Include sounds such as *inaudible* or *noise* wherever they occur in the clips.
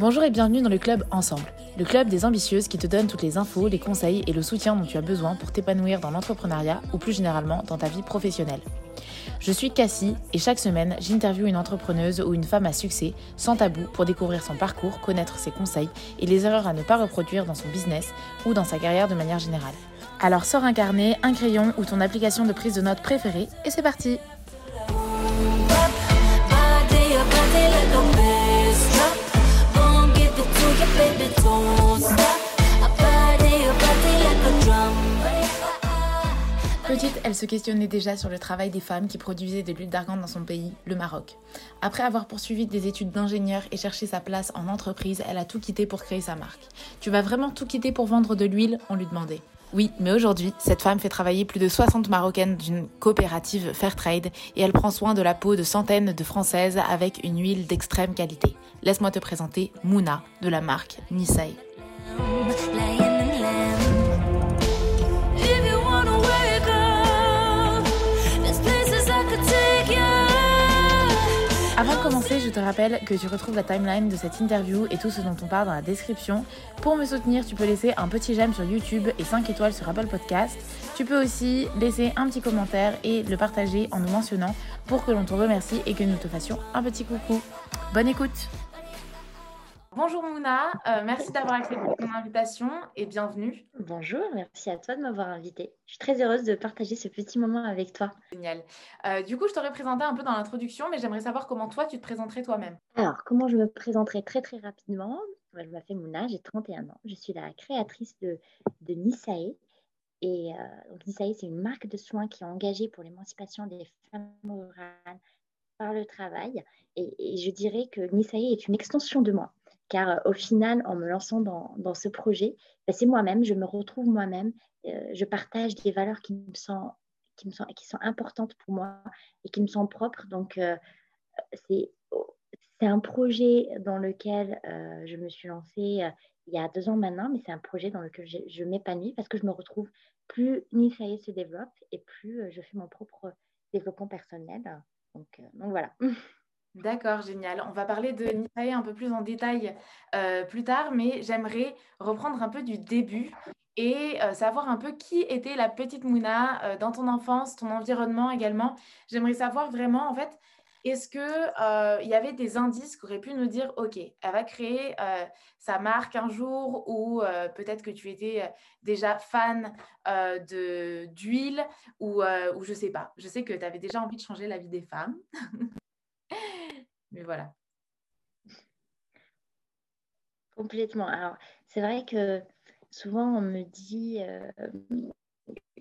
Bonjour et bienvenue dans le club Ensemble, le club des ambitieuses qui te donne toutes les infos, les conseils et le soutien dont tu as besoin pour t'épanouir dans l'entrepreneuriat ou plus généralement dans ta vie professionnelle. Je suis Cassie et chaque semaine, j'interviewe une entrepreneuse ou une femme à succès sans tabou pour découvrir son parcours, connaître ses conseils et les erreurs à ne pas reproduire dans son business ou dans sa carrière de manière générale. Alors sors un carnet, un crayon ou ton application de prise de notes préférée et c'est parti Petite, elle se questionnait déjà sur le travail des femmes qui produisaient de l'huile d'argan dans son pays, le Maroc. Après avoir poursuivi des études d'ingénieur et cherché sa place en entreprise, elle a tout quitté pour créer sa marque. Tu vas vraiment tout quitter pour vendre de l'huile? On lui demandait. Oui, mais aujourd'hui, cette femme fait travailler plus de 60 Marocaines d'une coopérative Fairtrade et elle prend soin de la peau de centaines de Françaises avec une huile d'extrême qualité. Laisse-moi te présenter Mouna de la marque Nisei. Avant de commencer, je te rappelle que tu retrouves la timeline de cette interview et tout ce dont on parle dans la description. Pour me soutenir, tu peux laisser un petit j'aime sur YouTube et 5 étoiles sur Apple Podcast. Tu peux aussi laisser un petit commentaire et le partager en nous mentionnant pour que l'on te remercie et que nous te fassions un petit coucou. Bonne écoute Bonjour Mouna, euh, merci d'avoir accepté mon invitation et bienvenue. Bonjour, merci à toi de m'avoir invitée. Je suis très heureuse de partager ce petit moment avec toi. Génial. Euh, du coup, je t'aurais présenté un peu dans l'introduction, mais j'aimerais savoir comment toi, tu te présenterais toi-même. Alors, comment je me présenterais très très rapidement? Je m'appelle Mouna, j'ai 31 ans. Je suis la créatrice de, de Nisae. Et euh, Nisae, c'est une marque de soins qui est engagée pour l'émancipation des femmes rurales par le travail. Et, et je dirais que Nisae est une extension de moi car euh, au final, en me lançant dans, ce projet, ben, c'est moi-même, je me retrouve moi-même, euh, je partage des valeurs qui me, sont, qui, me sont, qui sont importantes pour moi et qui me sont propres. Donc, euh, c'est un projet dans lequel je me suis lancée il y a deux ans maintenant, mais c'est un projet dans lequel je, m'épanouis parce que je me retrouve plus Nisaïe se développe et plus je fais mon propre développement personnel. Donc, donc voilà. *laughs* D'accord, génial. On va parler de Nisae un peu plus en détail euh, plus tard, mais j'aimerais reprendre un peu du début et euh, savoir un peu qui était la petite Mouna euh, dans ton enfance, ton environnement également. J'aimerais savoir vraiment, en fait, est-ce qu'il y avait des indices qui auraient pu nous dire, OK, elle va créer sa marque un jour ou peut-être que tu étais déjà fan d'huile ou, ou je sais pas. Je sais que tu avais déjà envie de changer la vie des femmes. *laughs* *laughs* Mais voilà. Complètement. Alors, c'est vrai que souvent, on me dit euh,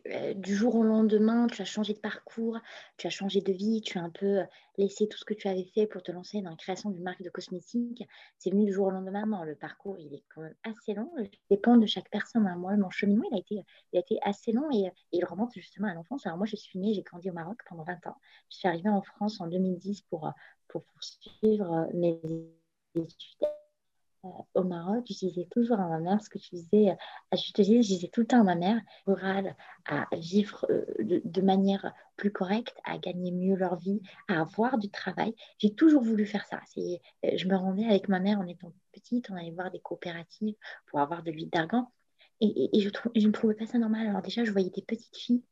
euh, du jour au lendemain, tu as changé de parcours, tu as changé de vie, tu as un peu laissé tout ce que tu avais fait pour te lancer dans la création d'une marque de cosmétiques. C'est venu du jour au lendemain. Non, le parcours, il est quand même assez long. Il dépend de chaque personne. Hein. Moi, mon cheminement, il a été, assez long et, il remonte justement à l'enfance. Alors, moi, je suis née, j'ai grandi au Maroc pendant 20 ans. Je suis arrivée en France en 2010 pour, pour poursuivre mes études euh, au Maroc, je disais toujours à ma mère ce que tu disais, euh, je te disais, je disais tout le temps à ma mère, rurale, à vivre euh, de, manière plus correcte, à gagner mieux leur vie, à avoir du travail. J'ai toujours voulu faire ça. Je me rendais avec ma mère en étant petite, on allait voir des coopératives pour avoir de l'huile d'argan. Et, et, je ne trouvais pas ça normal. Alors déjà, je voyais des petites filles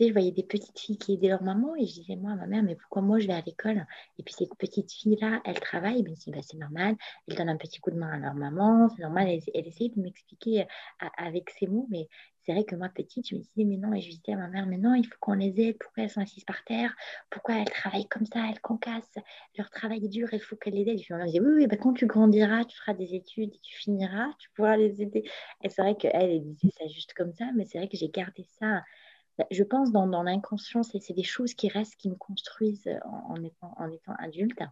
je voyais des petites filles qui aidaient leur maman et je disais, moi, à ma mère, mais pourquoi moi je vais à l'école? Et puis ces petites filles-là, elles travaillent. Ben, bah, c'est normal, elles donnent un petit coup de main à leur maman, c'est normal. Elles, elles essayent de m'expliquer euh, avec ces mots, mais c'est vrai que moi, petite, je me disais, mais non, et je disais à ma mère, mais non, il faut qu'on les aide. Pourquoi elles sont assises par terre? Pourquoi elles travaillent comme ça? Elles concassent. Leur travail est dur, il faut qu'elles les aident. Je me disais, oui, oui, bah, quand tu grandiras, tu feras des études tu finiras, tu pourras les aider. Et c'est vrai qu'elle, elle disait ça juste comme ça, mais c'est vrai que j'ai gardé ça je pense dans, l'inconscient, c'est des choses qui restent, qui me construisent en, étant, en étant adulte.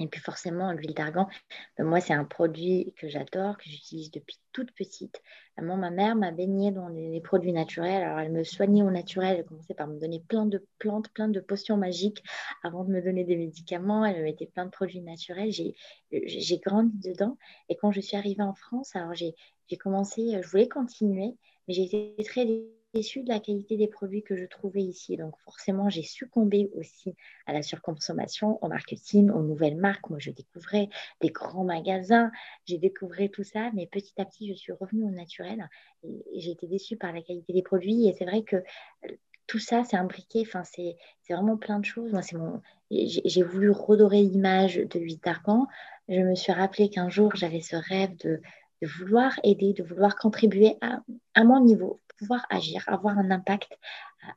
Et puis forcément, l'huile d'argan, bah, moi, c'est un produit que j'adore, que j'utilise depuis toute petite. Moi, ma mère m'a baignée dans les, produits naturels. Alors, elle me soignait au naturel. Elle commençait par me donner plein de plantes, plein de potions magiques avant de me donner des médicaments. Elle me mettait plein de produits naturels. J'ai grandi dedans. Et quand je suis arrivée en France, alors j'ai commencé, je voulais continuer, mais j'ai été très déçue de la qualité des produits que je trouvais ici. Donc forcément, j'ai succombé aussi à la surconsommation, au marketing, aux nouvelles marques. Moi, je découvrais des grands magasins, j'ai découvert tout ça, mais petit à petit, je suis revenue au naturel et, j'ai été déçue par la qualité des produits. Et c'est vrai que euh, tout ça, c'est imbriqué. Enfin, c'est vraiment plein de choses. Moi, c'est mon j'ai voulu redorer l'image de l'huile d'argan. Je me suis rappelé qu'un jour, j'avais ce rêve de, de, vouloir aider, de vouloir contribuer à, à mon niveau, pouvoir agir, avoir un impact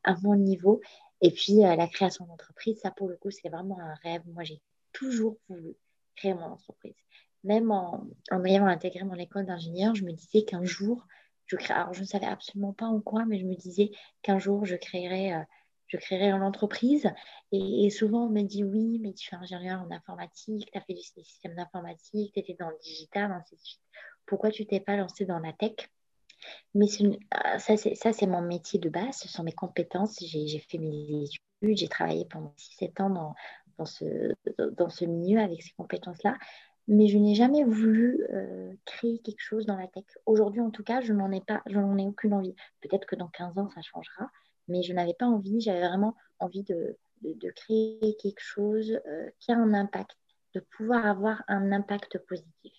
à, mon niveau. Et puis, euh, la création d'entreprise, ça, pour le coup, c'est vraiment un rêve. Moi, j'ai toujours voulu créer mon entreprise. Même en, ayant intégré mon école d'ingénieur, je me disais qu'un jour, je crée... Alors, je ne savais absolument pas en quoi, mais je me disais qu'un jour, je créerais... Euh, je créerai une entreprise. Et, souvent, on me dit oui, mais tu es ingénieur en informatique, tu as fait du système d'informatique, tu étais dans le digital, ainsi de suite. Pourquoi tu t'es pas lancé dans la tech? Mais ah, ça, c'est mon métier de base, ce sont mes compétences. J'ai fait mes études, j'ai travaillé pendant 6-7 ans dans, dans, ce, dans ce milieu avec ces compétences-là. Mais je n'ai jamais voulu euh, créer quelque chose dans la tech. Aujourd'hui, en tout cas, je n'en ai ai aucune envie. Peut-être que dans 15 ans, ça changera mais je n'avais pas envie, j'avais vraiment envie de, de, créer quelque chose euh, qui a un impact, de pouvoir avoir un impact positif.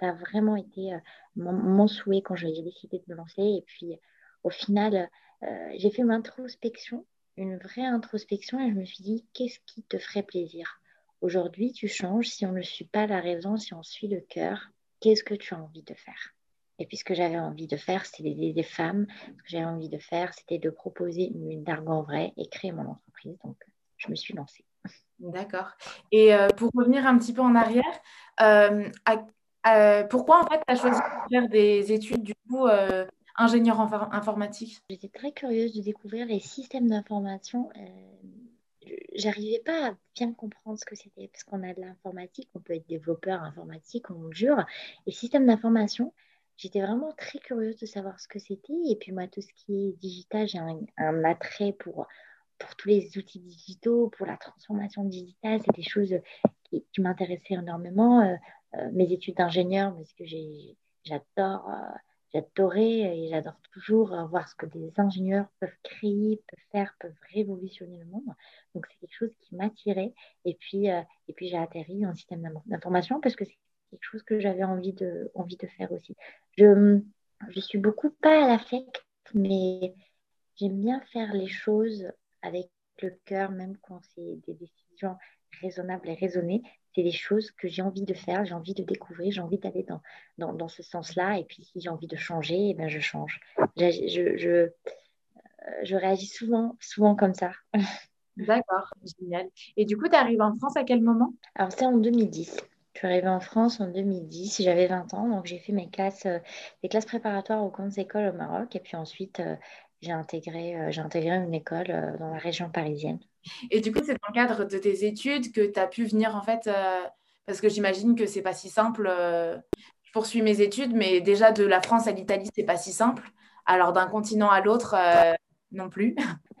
Ça, a vraiment été euh, mon, souhait quand j'ai décidé de me lancer. Et puis, au final, euh, j'ai fait une introspection, une vraie introspection, et je me suis dit, qu'est-ce qui te ferait plaisir? Aujourd'hui, tu changes. Si on ne suit pas la raison, si on suit le cœur, qu'est-ce que tu as envie de faire? Et puis ce que j'avais envie de faire, c'était d'aider des femmes. Ce que j'avais envie de faire, c'était de proposer une d'argan vrai et créer mon entreprise. Donc, je me suis lancée. D'accord. Et euh, pour revenir un petit peu en arrière, euh, pourquoi en fait tu as choisi de faire des études du coup euh, ingénieur informatique? J'étais très curieuse de découvrir les systèmes d'information. J'arrivais pas à bien comprendre ce que c'était parce qu'on a de l'informatique, on peut être développeur informatique, on jure. Et système d'information, j'étais vraiment très curieuse de savoir ce que c'était. Et puis moi, tout ce qui est digital, j'ai un, attrait pour, pour tous les outils digitaux, pour la transformation digitale. C'est des choses qui, m'intéressaient énormément. Euh, euh, mes études d'ingénieur, parce que j'adore, euh, j'adorais et j'adore toujours voir ce que des ingénieurs peuvent créer, peuvent faire, peuvent révolutionner le monde. Donc c'est quelque chose qui m'attirait. Et puis, et puis j'ai atterri en système d'information parce que c'est quelque chose que j'avais envie de, envie de faire aussi. Je, je suis beaucoup pas à l'affect, mais j'aime bien faire les choses avec le cœur, même quand c'est des décisions raisonnables et raisonnées. C'est des choses que j'ai envie de faire, j'ai envie de découvrir, j'ai envie d'aller dans, dans, dans, ce sens-là. Et puis, si j'ai envie de changer, eh ben, je change. Je, je, je, euh, je réagis souvent, souvent comme ça. *laughs* D'accord, génial. Et du coup, tu arrives en France à quel moment? Alors, c'est en 2010. Je suis arrivée en France en 2010, j'avais 20 ans, donc j'ai fait mes classes, euh, des classes préparatoires aux grandes écoles au Maroc, et puis ensuite euh, j'ai intégré, euh, j'ai intégré une école dans la région parisienne. Et du coup, c'est dans le cadre de tes études que tu as pu venir en fait, parce que j'imagine que c'est pas si simple. je poursuis mes études, mais déjà de la France à l'Italie, c'est pas si simple. Alors d'un continent à l'autre, non plus.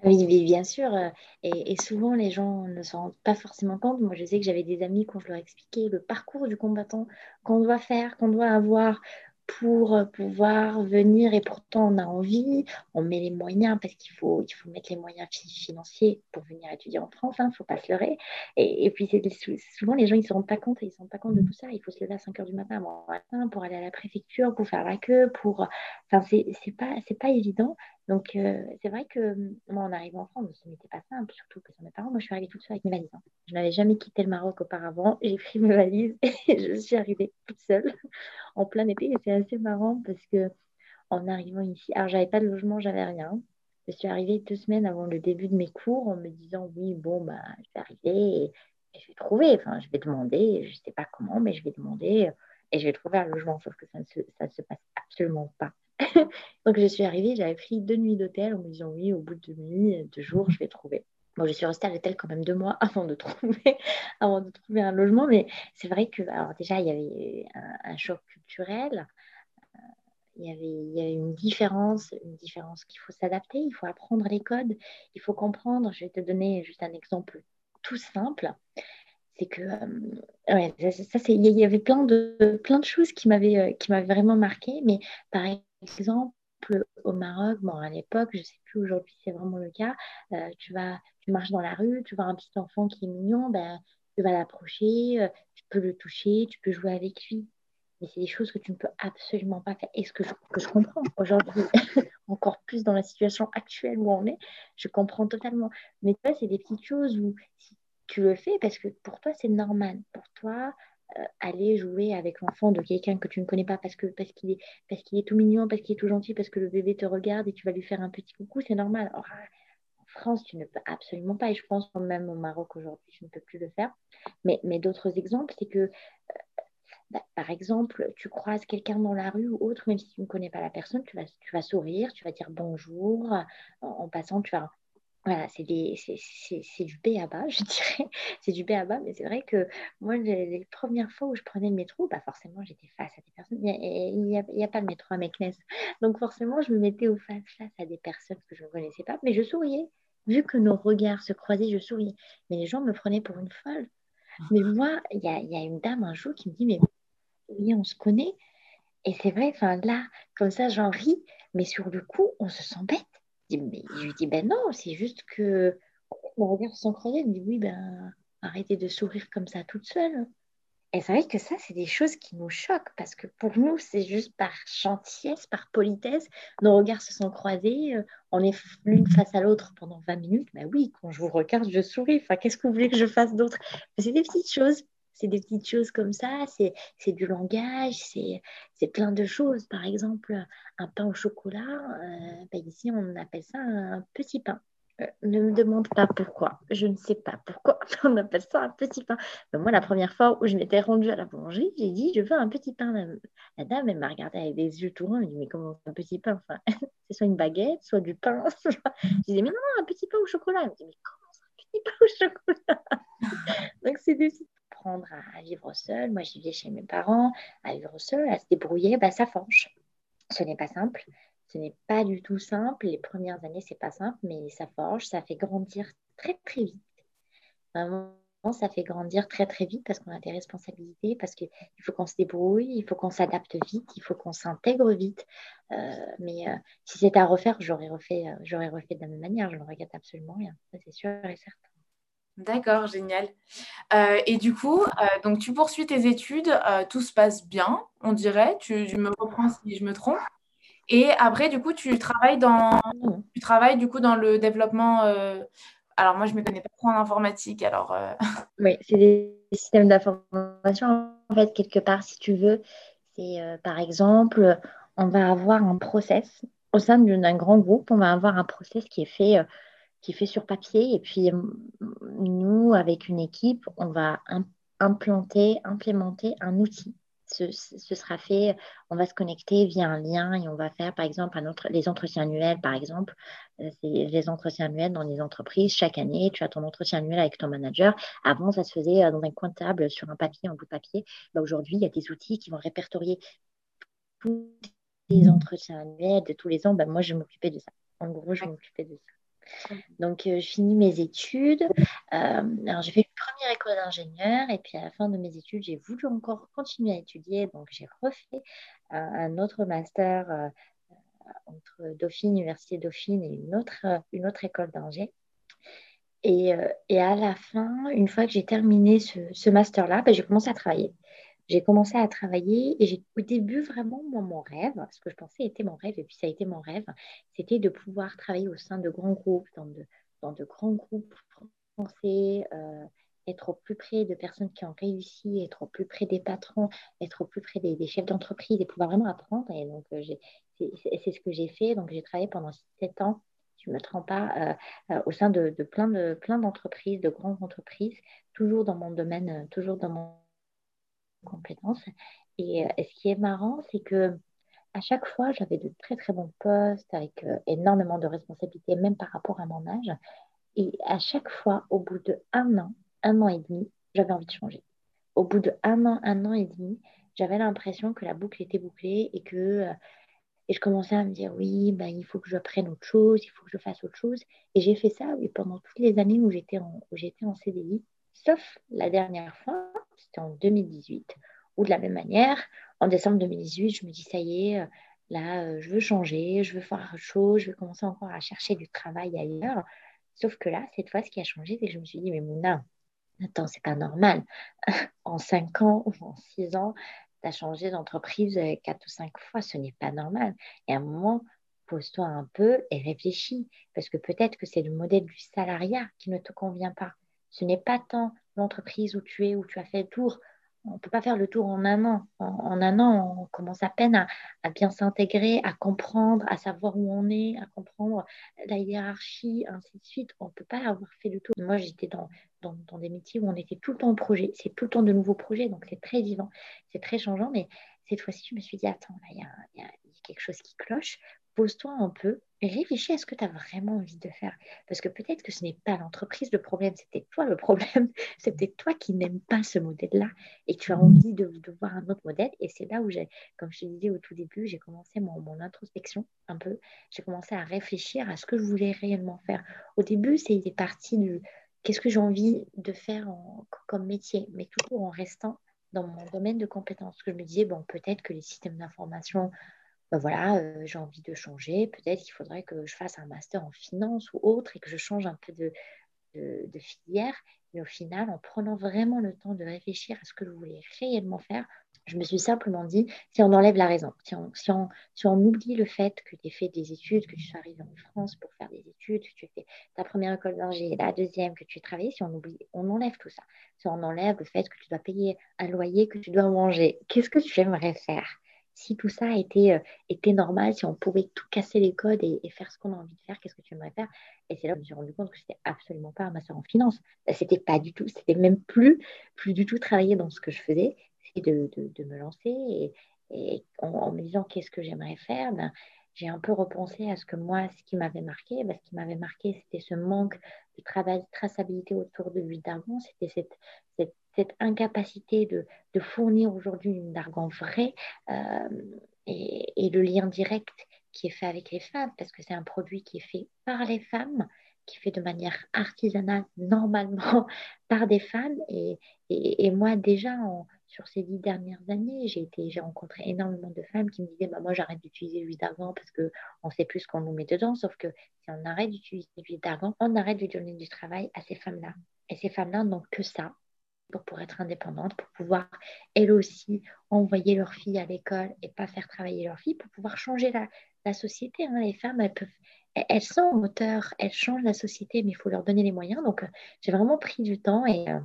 Oui, bien sûr. Euh, et, souvent, les gens ne s'en rendent pas forcément compte. Moi, je sais que j'avais des amis quand je leur expliquais le parcours du combattant qu'on doit faire, qu'on doit avoir pour euh, pouvoir venir et pourtant on a envie, on met les moyens parce qu'il faut, il faut mettre les moyens financiers pour venir étudier en France, il hein, ne faut pas se leurrer. Et, puis souvent les gens ils ne se rendent pas compte, ils se rendent pas compte de tout ça. Il faut se lever à 5 h du matin, matin pour aller à la préfecture, pour faire la queue, pour... Enfin, c'est pas, pas évident. Donc euh, c'est vrai que moi en arrivant en France, ce n'était pas simple, surtout que sur mes parents. Moi je suis arrivée toute seule avec mes valises. Hein. Je n'avais jamais quitté le Maroc auparavant. *laughs* J'ai pris mes valises et *laughs* je suis arrivée toute seule *laughs* en plein été. Et c'est assez marrant parce que en arrivant ici, alors j'avais pas de logement, j'avais rien. Je suis arrivée deux semaines avant le début de mes cours en me disant oui, bon, bah, je vais arriver et, je vais trouver. Enfin, je vais demander, je ne sais pas comment, mais je vais demander et je vais trouver un logement. Sauf que ça se, ça ne se passe absolument pas. *laughs* Donc, je suis arrivée, j'avais pris deux nuits d'hôtel en me disant oui, au bout de deux nuits, deux jours, je vais trouver. Bon, je suis restée à l'hôtel quand même deux mois *laughs* avant de trouver, avant de trouver un logement, mais c'est vrai que, alors déjà, il y avait un, choc culturel, euh, il y, avait, une différence, une différence qu'il faut s'adapter, il faut apprendre les codes, il faut comprendre. Je vais te donner juste un exemple tout simple. C'est que, euh, ouais, ça, c'est, il y avait plein de, plein de choses qui m'avaient, euh, qui m'avaient vraiment marqué, mais par exemple, au Maroc, bon, à l'époque, je ne sais plus aujourd'hui, c'est vraiment le cas, euh, tu, vas, tu marches dans la rue, tu vois un petit enfant qui est mignon, ben, tu vas l'approcher, euh, tu peux le toucher, tu peux jouer avec lui. Mais c'est des choses que tu ne peux absolument pas faire. Et ce que je, que je comprends aujourd'hui, *laughs* encore plus dans la situation actuelle où on est, je comprends totalement. Mais toi, c'est des petites choses où si tu le fais parce que pour toi, c'est normal. Pour toi, aller jouer avec l'enfant de quelqu'un que tu ne connais pas parce qu'il est tout mignon, parce qu'il est tout gentil, parce que le bébé te regarde et tu vas lui faire un petit coucou, c'est normal. en France, tu ne peux absolument pas, et je pense même au Maroc aujourd'hui, je ne peux plus le faire. Mais, mais d'autres exemples, c'est que euh, bah, par exemple, tu croises quelqu'un dans la rue ou autre, même si tu ne connais pas la personne, tu vas, tu sourire, tu vas dire bonjour. En passant, tu vas voilà, c'est du B à bas, je *laughs* dirais. c'est du B à bas, mais c'est vrai que moi, les, premières fois où je prenais le métro, bah forcément, j'étais face à des personnes. Il n'y a, a, pas le métro à Meknes. Donc, forcément, je me mettais au face, face à des personnes que je ne connaissais pas, mais je souriais. Vu que nos regards se croisaient, je souriais. Mais les gens me prenaient pour une folle. Mais moi, il y a, y a, une dame un jour qui me dit, mais oui, on se connaît. Et c'est vrai, enfin là, comme ça, j'en ris, mais sur le coup, on se sent bête je lui dis, ben non, c'est juste que mon regard se croisés. Elle me dit, oui, ben arrêtez de sourire comme ça toute seule. Et c'est vrai que ça, c'est des choses qui nous choquent parce que pour nous, c'est juste par gentillesse, par politesse. Nos regards se sont croisés, euh, on est l'une face à l'autre pendant 20 minutes. Ben oui, quand je vous regarde, je souris. Enfin, qu'est-ce que vous voulez que je fasse d'autre? C'est des petites choses. C'est des petites choses comme ça, c'est du langage, c'est plein de choses. Par exemple, un pain au chocolat, euh, ben ici on appelle ça un petit pain. Euh, ne me demande pas pourquoi. Je ne sais pas pourquoi *laughs* on appelle ça un petit pain. Ben, moi, la première fois où je m'étais rendue à la boulangerie, j'ai dit je veux un petit pain. La, dame, elle m'a regardée avec des yeux tout. Elle m'a dit mais comment un petit pain enfin, *laughs* C'est soit une baguette, soit du pain. *laughs* je disais mais non, un petit pain au chocolat. Elle me dit mais comment ça, un petit pain au chocolat? Donc, c'est des à, vivre seul. Moi, j'y vais chez mes parents, à vivre seul, à se débrouiller, bah, ça forge. Ce n'est pas simple. Ce n'est pas du tout simple. Les premières années, c'est pas simple, mais ça forge, ça fait grandir très, très vite. Vraiment, ça fait grandir très, très vite parce qu'on a des responsabilités, parce qu'il faut qu'on se débrouille, il faut qu'on s'adapte vite, il faut qu'on s'intègre vite. Euh, mais euh, si c'était à refaire, j'aurais refait, euh, j'aurais refait de la même manière. Je ne regrette absolument rien. Ça, c'est sûr et certain. D'accord, génial. Euh, et du coup, euh, donc tu poursuis tes études, euh, tout se passe bien, on dirait. Tu, me reprends si je me trompe. Et après, du coup, tu travailles dans, le développement. alors moi, je ne me connais pas trop en informatique. Alors. *laughs* Oui, c'est des systèmes d'information. En fait, quelque part, si tu veux, c'est par exemple, on va avoir un process au sein d'un grand groupe. On va avoir un process qui est fait qui est fait sur papier. Et puis, nous, avec une équipe, on va implanter, implémenter un outil. Ce, sera fait, on va se connecter via un lien et on va faire, par exemple, un autre, les entretiens annuels, par exemple. Euh, les entretiens annuels dans les entreprises. Chaque année, tu as ton entretien annuel avec ton manager. Avant, ça se faisait euh, dans un coin de table sur un papier, un bout de papier. Bah, Aujourd'hui, il y a des outils qui vont répertorier tous les entretiens annuels de tous les ans. Bah, moi, je m'occupais de ça. En gros, je m'occupais de ça. Donc, euh, je finis mes études. Euh, alors, j'ai fait une première école d'ingénieur et puis à la fin de mes études, j'ai voulu encore continuer à étudier. Donc, j'ai refait un, autre master euh, entre Dauphine, Université Dauphine et une autre, une autre école d'ingé. Et, à la fin, une fois que j'ai terminé ce, ce master-là, ben, j'ai commencé à travailler j'ai commencé à travailler et j'ai au début vraiment mon rêve, ce que je pensais était mon rêve et puis ça a été mon rêve, c'était de pouvoir travailler au sein de grands groupes, dans de, grands groupes français, euh, être au plus près de personnes qui ont réussi, être au plus près des patrons, être au plus près des, chefs d'entreprise et pouvoir vraiment apprendre. Et donc, euh, c'est ce que j'ai fait. Donc, j'ai travaillé pendant sept ans, je ne me trompe pas, euh, au sein de, de plein d'entreprises, de, de grandes entreprises, toujours dans mon domaine, toujours dans mon compétences. Euh, et, ce qui est marrant, c'est que à chaque fois, j'avais de très très bons postes avec euh, énormément de responsabilités, même par rapport à mon âge. Et à chaque fois, au bout de un an, un an et demi, j'avais envie de changer. Au bout de un an, un an et demi, j'avais l'impression que la boucle était bouclée et que euh, et je commençais à me dire oui, ben, il faut que je prenne autre chose, il faut que je fasse autre chose. Et j'ai fait ça oui, pendant toutes les années où j'étais où j'étais en CDI. Sauf la dernière fois, c'était en 2018, où de la même manière, en décembre 2018, je me dis, ça y est, Là, je veux changer, je veux faire autre chose, je veux commencer encore à chercher du travail ailleurs. Sauf que là, cette fois, ce qui a changé, c'est que je me suis dit, mais Mouna, attends, c'est pas normal. *laughs* en cinq ans ou en six ans, tu as changé d'entreprise quatre ou cinq fois, ce n'est pas normal. Et à un moment, pose-toi un peu et réfléchis, parce que peut-être que c'est le modèle du salariat qui ne te convient pas. Ce n'est pas tant l'entreprise où tu es, où tu as fait le tour. On ne peut pas faire le tour en un an. En, un an, on commence à peine à, bien s'intégrer, à comprendre, à savoir où on est, à comprendre la hiérarchie, ainsi de suite. On ne peut pas avoir fait le tour. Moi, j'étais dans, des métiers où on était tout le temps en projet. C'est tout le temps de nouveaux projets, donc c'est très vivant, c'est très changeant. Mais cette fois-ci, je me suis dit, attends, il y, a quelque chose qui cloche pose-toi un peu et réfléchis à ce que tu as vraiment envie de faire. Parce que peut-être que ce n'est pas l'entreprise le problème, c'était toi le problème. *laughs* C'est peut-être toi qui n'aimes pas ce modèle-là et tu as envie de, voir un autre modèle. Et c'est là où j'ai, comme je te disais au tout début, j'ai commencé mon, mon, introspection un peu. J'ai commencé à réfléchir à ce que je voulais réellement faire. Au début, c'était parti du qu'est-ce que j'ai envie de faire comme métier, mais toujours en restant dans mon domaine de compétences. Que je me disais, bon, peut-être que les systèmes d'information bah voilà, j'ai envie de changer, peut-être qu'il faudrait que je fasse un master en finance ou autre et que je change un peu de, de, filière. Mais au final, en prenant vraiment le temps de réfléchir à ce que je voulais réellement faire, je me suis simplement dit, si on enlève la raison, si on, si on, si on oublie le fait que tu aies fait des études, que tu sois arrivé en France pour faire des études, que tu aies fait ta première école d'ingé, la deuxième, que tu aies travaillé, si on oublie, on enlève tout ça. Si on enlève le fait que tu dois payer un loyer, que tu dois manger, qu'est-ce que tu aimerais faire? Si tout ça était, euh, était normal, si on pouvait tout casser les codes et, faire ce qu'on a envie de faire, qu'est-ce que tu aimerais faire? Et c'est là que je me suis rendu compte que c'était absolument pas un master en finance. C'était pas du tout, c'était même plus, plus du tout travailler dans ce que je faisais, c'est de, me lancer et, et en, me disant qu'est-ce que j'aimerais faire. Ben, j'ai un peu repensé à ce que moi, ce qui m'avait marqué. Ben, ce m'avait marqué, c'était ce manque de travail, de traçabilité autour de l'huile d'argan. C'était cette, incapacité de, fournir aujourd'hui une argan vraie euh, et, le lien direct qui est fait avec les femmes, parce que c'est un produit qui est fait par les femmes, qui est fait de manière artisanale normalement *laughs* par des femmes. Et moi, déjà, en, sur ces dix dernières années, j'ai rencontré énormément de femmes qui me disaient bah, Moi, j'arrête d'utiliser l'huile d'argan parce qu'on sait plus ce qu'on nous met dedans. Sauf que si on arrête d'utiliser l'huile d'argan, on arrête de donner du travail à ces femmes-là. Et ces femmes-là n'ont que ça pour, être indépendantes, pour pouvoir elles aussi envoyer leurs filles à l'école et pas faire travailler leurs filles, pour pouvoir changer la, société. Hein. Les femmes, elles peuvent, elles sont moteur, elles changent la société, mais il faut leur donner les moyens. Donc, euh, j'ai vraiment pris du temps et, euh,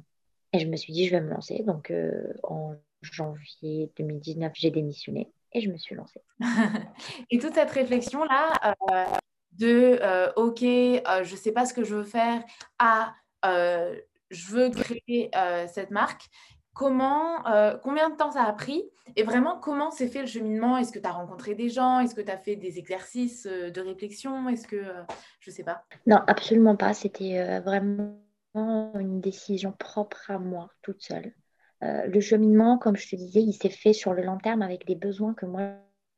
et, je me suis dit, je vais me lancer. Donc, euh, en janvier 2019, j'ai démissionné et je me suis lancée. *laughs* et toute cette réflexion-là de, OK, je ne sais pas ce que je veux faire, à je veux créer euh, cette marque. Comment, euh, combien de temps ça a pris et vraiment comment s'est fait le cheminement? Est-ce que tu as rencontré des gens? Est-ce que tu as fait des exercices euh, de réflexion? Est-ce que je sais pas Non, absolument pas. C'était vraiment une décision propre à moi, toute seule. le cheminement, comme je te disais, il s'est fait sur le long terme avec les besoins que moi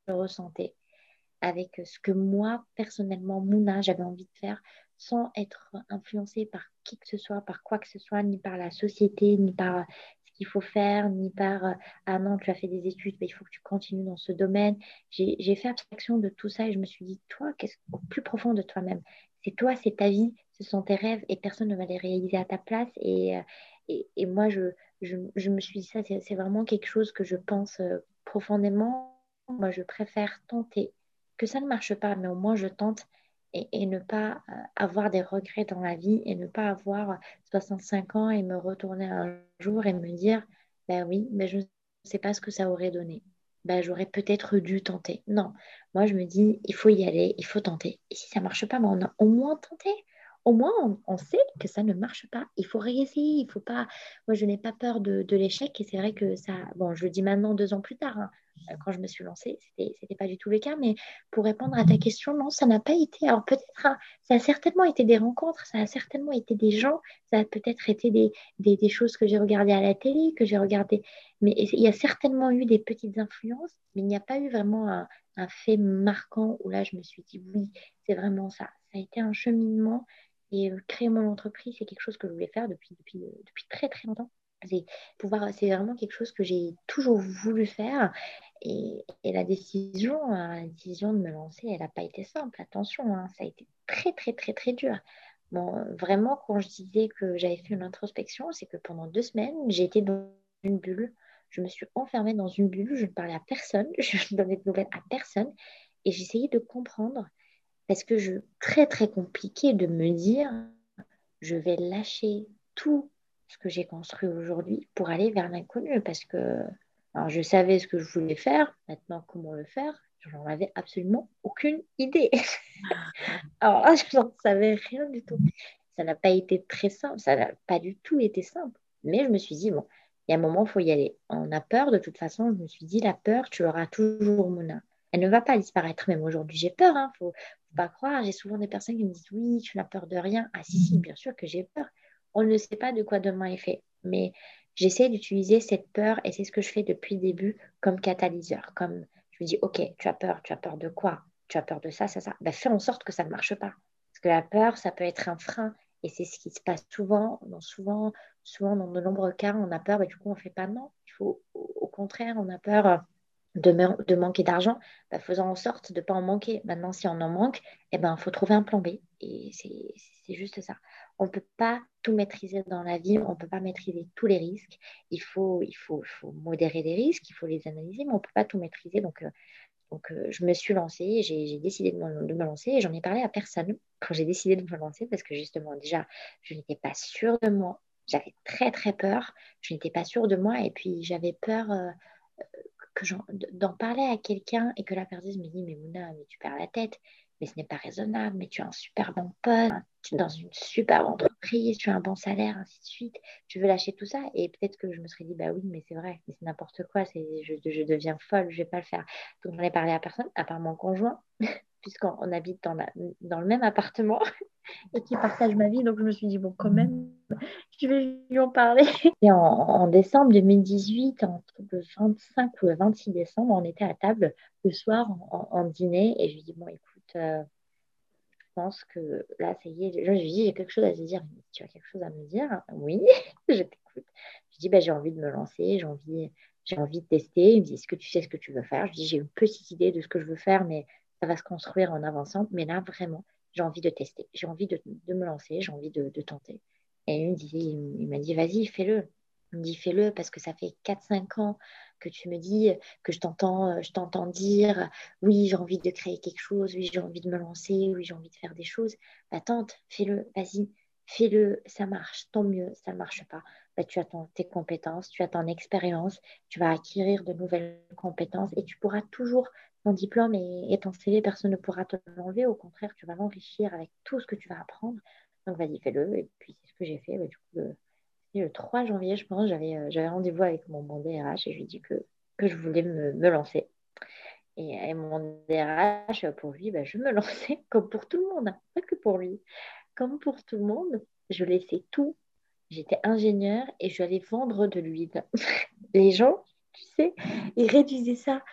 je ressentais, avec ce que moi personnellement, Mouna, j'avais envie de faire, sans être influencé par qui que ce soit, par quoi que ce soit, ni par la société, ni par ce qu'il faut faire, ni par euh, ah non, tu as fait des études, mais il faut que tu continues dans ce domaine. J'ai fait abstraction de tout ça et je me suis dit, toi, qu'est-ce au plus profond de toi-même C'est toi, c'est ta vie, ce sont tes rêves et personne ne va les réaliser à ta place. Et, euh, et, et moi, je, je, je, me suis dit ça, c'est vraiment quelque chose que je pense euh, profondément. Moi, je préfère tenter. Que ça ne marche pas, mais au moins je tente et, ne pas euh, avoir des regrets dans la vie et ne pas avoir 65 ans et me retourner un jour et me dire, ben oui, mais je ne sais pas ce que ça aurait donné. Ben, j'aurais peut-être dû tenter. Non, moi je me dis, il faut y aller, il faut tenter. Et si ça ne marche pas, ben, au moins tenté. Au moins, on, sait que ça ne marche pas. Il faut réessayer. Il faut pas. Moi, je n'ai pas peur de, de l'échec. Et c'est vrai que ça. Bon, je le dis maintenant, deux ans plus tard. Hein, euh, quand je me suis lancée, c'était n'était pas du tout le cas. Mais pour répondre à ta question, non, ça n'a pas été. Alors peut-être, hein, ça a certainement été des rencontres, ça a certainement été des gens, ça a peut-être été des, des, choses que j'ai regardées à la télé, que j'ai regardées. Mais il y a certainement eu des petites influences, mais il n'y a pas eu vraiment un, un fait marquant où là, je me suis dit, oui, c'est vraiment ça. Ça a été un cheminement. Et euh, créer mon entreprise, c'est quelque chose que je voulais faire depuis, depuis, euh, depuis très très longtemps. C'est pouvoir, c'est vraiment quelque chose que j'ai toujours voulu faire. Et, la décision, la décision de me lancer, elle n'a pas été simple. Attention, hein, ça a été très, très, très, très dur. Vraiment, quand je disais que j'avais fait une introspection, c'est que pendant deux semaines, j'ai été dans une bulle. Je me suis enfermée dans une bulle, je ne parlais à personne, *laughs* je ne donnais de nouvelles à personne. Et j'essayais de comprendre, parce que je très, très compliqué de me dire, je vais lâcher tout ce que j'ai construit aujourd'hui pour aller vers l'inconnu, parce que alors, je savais ce que je voulais faire, maintenant comment le faire, j'en avais absolument aucune idée. *laughs* Alors là, je n'en savais rien du tout. Ça n'a pas été très simple, ça n'a pas du tout été simple. Mais je me suis dit, bon, il y a un moment, il faut y aller. On a peur, de toute façon, je me suis dit, la peur, tu auras toujours, Mona. Elle ne va pas disparaître, même aujourd'hui, j'ai peur, il hein, ne pas croire. J'ai souvent des personnes qui me disent, oui, tu n'as peur de rien. Ah si, si, bien sûr que j'ai peur. On ne sait pas de quoi demain est fait. Mais j'essaie d'utiliser cette peur, et c'est ce que je fais depuis le début, comme catalyseur. Comme je me dis, OK, tu as peur, tu as peur de quoi? Tu as peur de ça, ça, ça. Ben, fais en sorte que ça ne marche pas. Parce que la peur, ça peut être un frein. Et c'est ce qui se passe souvent, dans, souvent, souvent dans de nombreux cas, on a peur, et du coup, on ne fait pas non. Il faut, au contraire, on a peur de, manquer d'argent, ben, faisant en sorte de ne pas en manquer. Maintenant, si on en manque, eh ben, faut trouver un plan B. Et c'est juste ça on ne peut pas tout maîtriser dans la vie, on ne peut pas maîtriser tous les risques. Il faut, il faut, faut modérer les risques, il faut les analyser, mais on ne peut pas tout maîtriser. Donc, euh, donc euh, je me suis lancée, j'ai décidé de me, de me, lancer et j'en ai parlé à personne quand j'ai décidé de me lancer parce que justement, déjà, je n'étais pas sûre de moi. J'avais très, très peur. Je n'étais pas sûre de moi et puis j'avais peur euh, que d'en parler à quelqu'un et que la personne me dise Mais Mouna, mais tu perds la tête mais ce n'est pas raisonnable, mais tu as un super bon poste, tu es dans une super entreprise, tu as un bon salaire, ainsi de suite. Tu veux lâcher tout ça? Et peut-être que je me serais dit, bah oui, mais c'est vrai, mais c'est n'importe quoi, je, je, deviens folle, je ne vais pas le faire. Donc, j'en ai parlé à personne, à part mon conjoint, *laughs* puisqu'on habite dans, dans le même appartement *laughs* et qui partage ma vie. Donc, je me suis dit, bon, quand même, je vais lui en parler. *laughs* Et en, décembre 2018, entre le 25 ou le 26 décembre, on était à table le soir en, en dîner et je lui dis, bon, écoute, euh, je pense que là, ça y est, je lui dis, j'ai quelque chose à te dire. Tu as quelque chose à me dire? Oui, *laughs* je t'écoute. Je dis, bah, j'ai envie de me lancer, j'ai envie, j'ai envie de tester. Il me dit, est-ce que tu sais ce que tu veux faire? Je dis, j'ai une petite idée de ce que je veux faire, mais ça va se construire en avançant. Mais là, vraiment, j'ai envie de tester. J'ai envie de, me lancer, j'ai envie de, tenter. Et il, il m'a dit, vas-y, fais-le. Il me dit, fais-le parce que ça fait 4-5 ans que tu me dis, que je t'entends, euh, je t'entends dire, oui, j'ai envie de créer quelque chose, oui, j'ai envie de me lancer, oui, j'ai envie de faire des choses. Bah, tente, fais-le, vas-y, fais-le, ça marche, tant mieux, ça ne marche pas. Bah, tu as tes compétences, tu as ton expérience, tu vas acquérir de nouvelles compétences et tu pourras toujours, ton diplôme et, ton CV, personne ne pourra te l'enlever. Au contraire, tu vas l'enrichir avec tout ce que tu vas apprendre. Donc, vas-y, fais-le. Et puis, c'est ce que j'ai fait. Bah, du coup, le 3 janvier, je pense, j'avais, euh, j'avais rendez-vous avec mon bon DRH et je lui ai dit que, que je voulais me, me lancer. Et, mon DRH, pour lui, bah, je me *laughs* lançais comme pour tout le monde, hein, pas que pour lui. Comme pour tout le monde, je laissais tout. J'étais ingénieur et je allais vendre de l'huile. *laughs* Les gens, tu sais, ils réduisaient ça.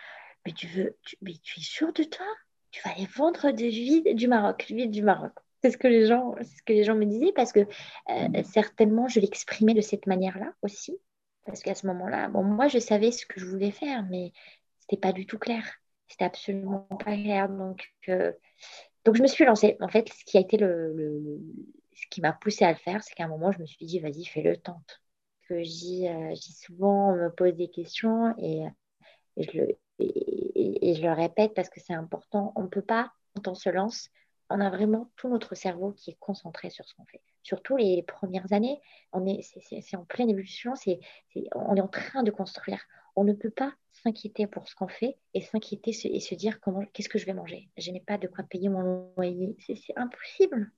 Mais tu veux, mais tu es sûr de toi? Tu vas aller vendre de l'huile du Maroc, l'huile du Maroc. C'est ce que les gens, ce que les gens me disaient parce que euh, certainement je l'exprimais de cette manière-là aussi. Parce qu'à ce moment-là, bon, moi je savais ce que je voulais faire, mais c'était pas du tout clair. C'était absolument pas clair. Donc, euh, donc je me suis lancée. En fait, ce qui a été le, ce qui m'a poussée à le faire, c'est qu'à un moment je me suis dit, vas-y, fais-le, tente. Que j'y euh, souvent, on me pose des questions et, je le, et, je le répète parce que c'est important. On ne peut pas, quand on se lance, on a vraiment tout notre cerveau qui est concentré sur ce qu'on fait. Surtout les premières années, on est, c'est, en pleine évolution, c'est, on est en train de construire. On ne peut pas s'inquiéter pour ce qu'on fait et s'inquiéter et se dire comment, qu'est-ce que je vais manger. Je n'ai pas de quoi payer mon loyer. C'est, impossible.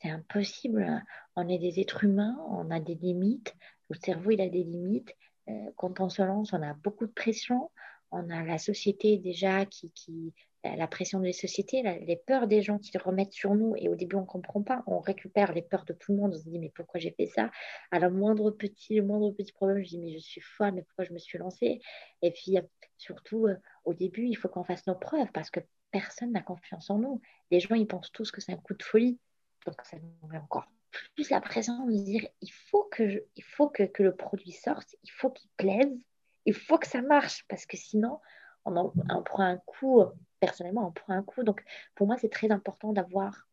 C'est impossible. On est des êtres humains, on a des limites. Le cerveau, il a des limites. Euh, quand on se lance, on a beaucoup de pression. On a la société déjà qui, qui la pression des sociétés, les peurs des gens qui remettent sur nous. Et au début, on ne comprend pas. On récupère les peurs de tout le monde. On se dit, mais pourquoi j'ai fait ça? À la moindre petit, le moindre petit problème, je dis, mais je suis folle, mais pourquoi je me suis lancée? Et puis, surtout, euh, au début, il faut qu'on fasse nos preuves parce que personne n'a confiance en nous. Les gens, ils pensent tous que c'est un coup de folie. Donc, ça nous met encore plus la pression de dire il faut que, il faut que, que le produit sorte, il faut qu'il plaise, il faut que ça marche parce que sinon on, on prend un coup, personnellement on prend un coup. Donc pour moi c'est très important d'avoir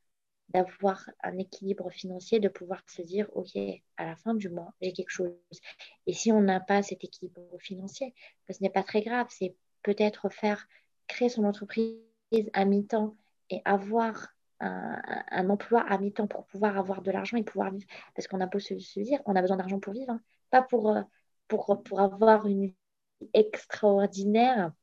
d'avoir un équilibre financier, de pouvoir se dire, OK, à la fin du mois, j'ai quelque chose. Et si on n'a pas cet équilibre financier, ce n'est pas très grave, c'est peut-être faire, créer son entreprise à mi-temps et avoir un, emploi à mi-temps pour pouvoir avoir de l'argent et pouvoir vivre. Parce qu'on a beau se, dire, on a besoin d'argent pour vivre, hein. pas pour, euh, pour, pour avoir une vie extraordinaire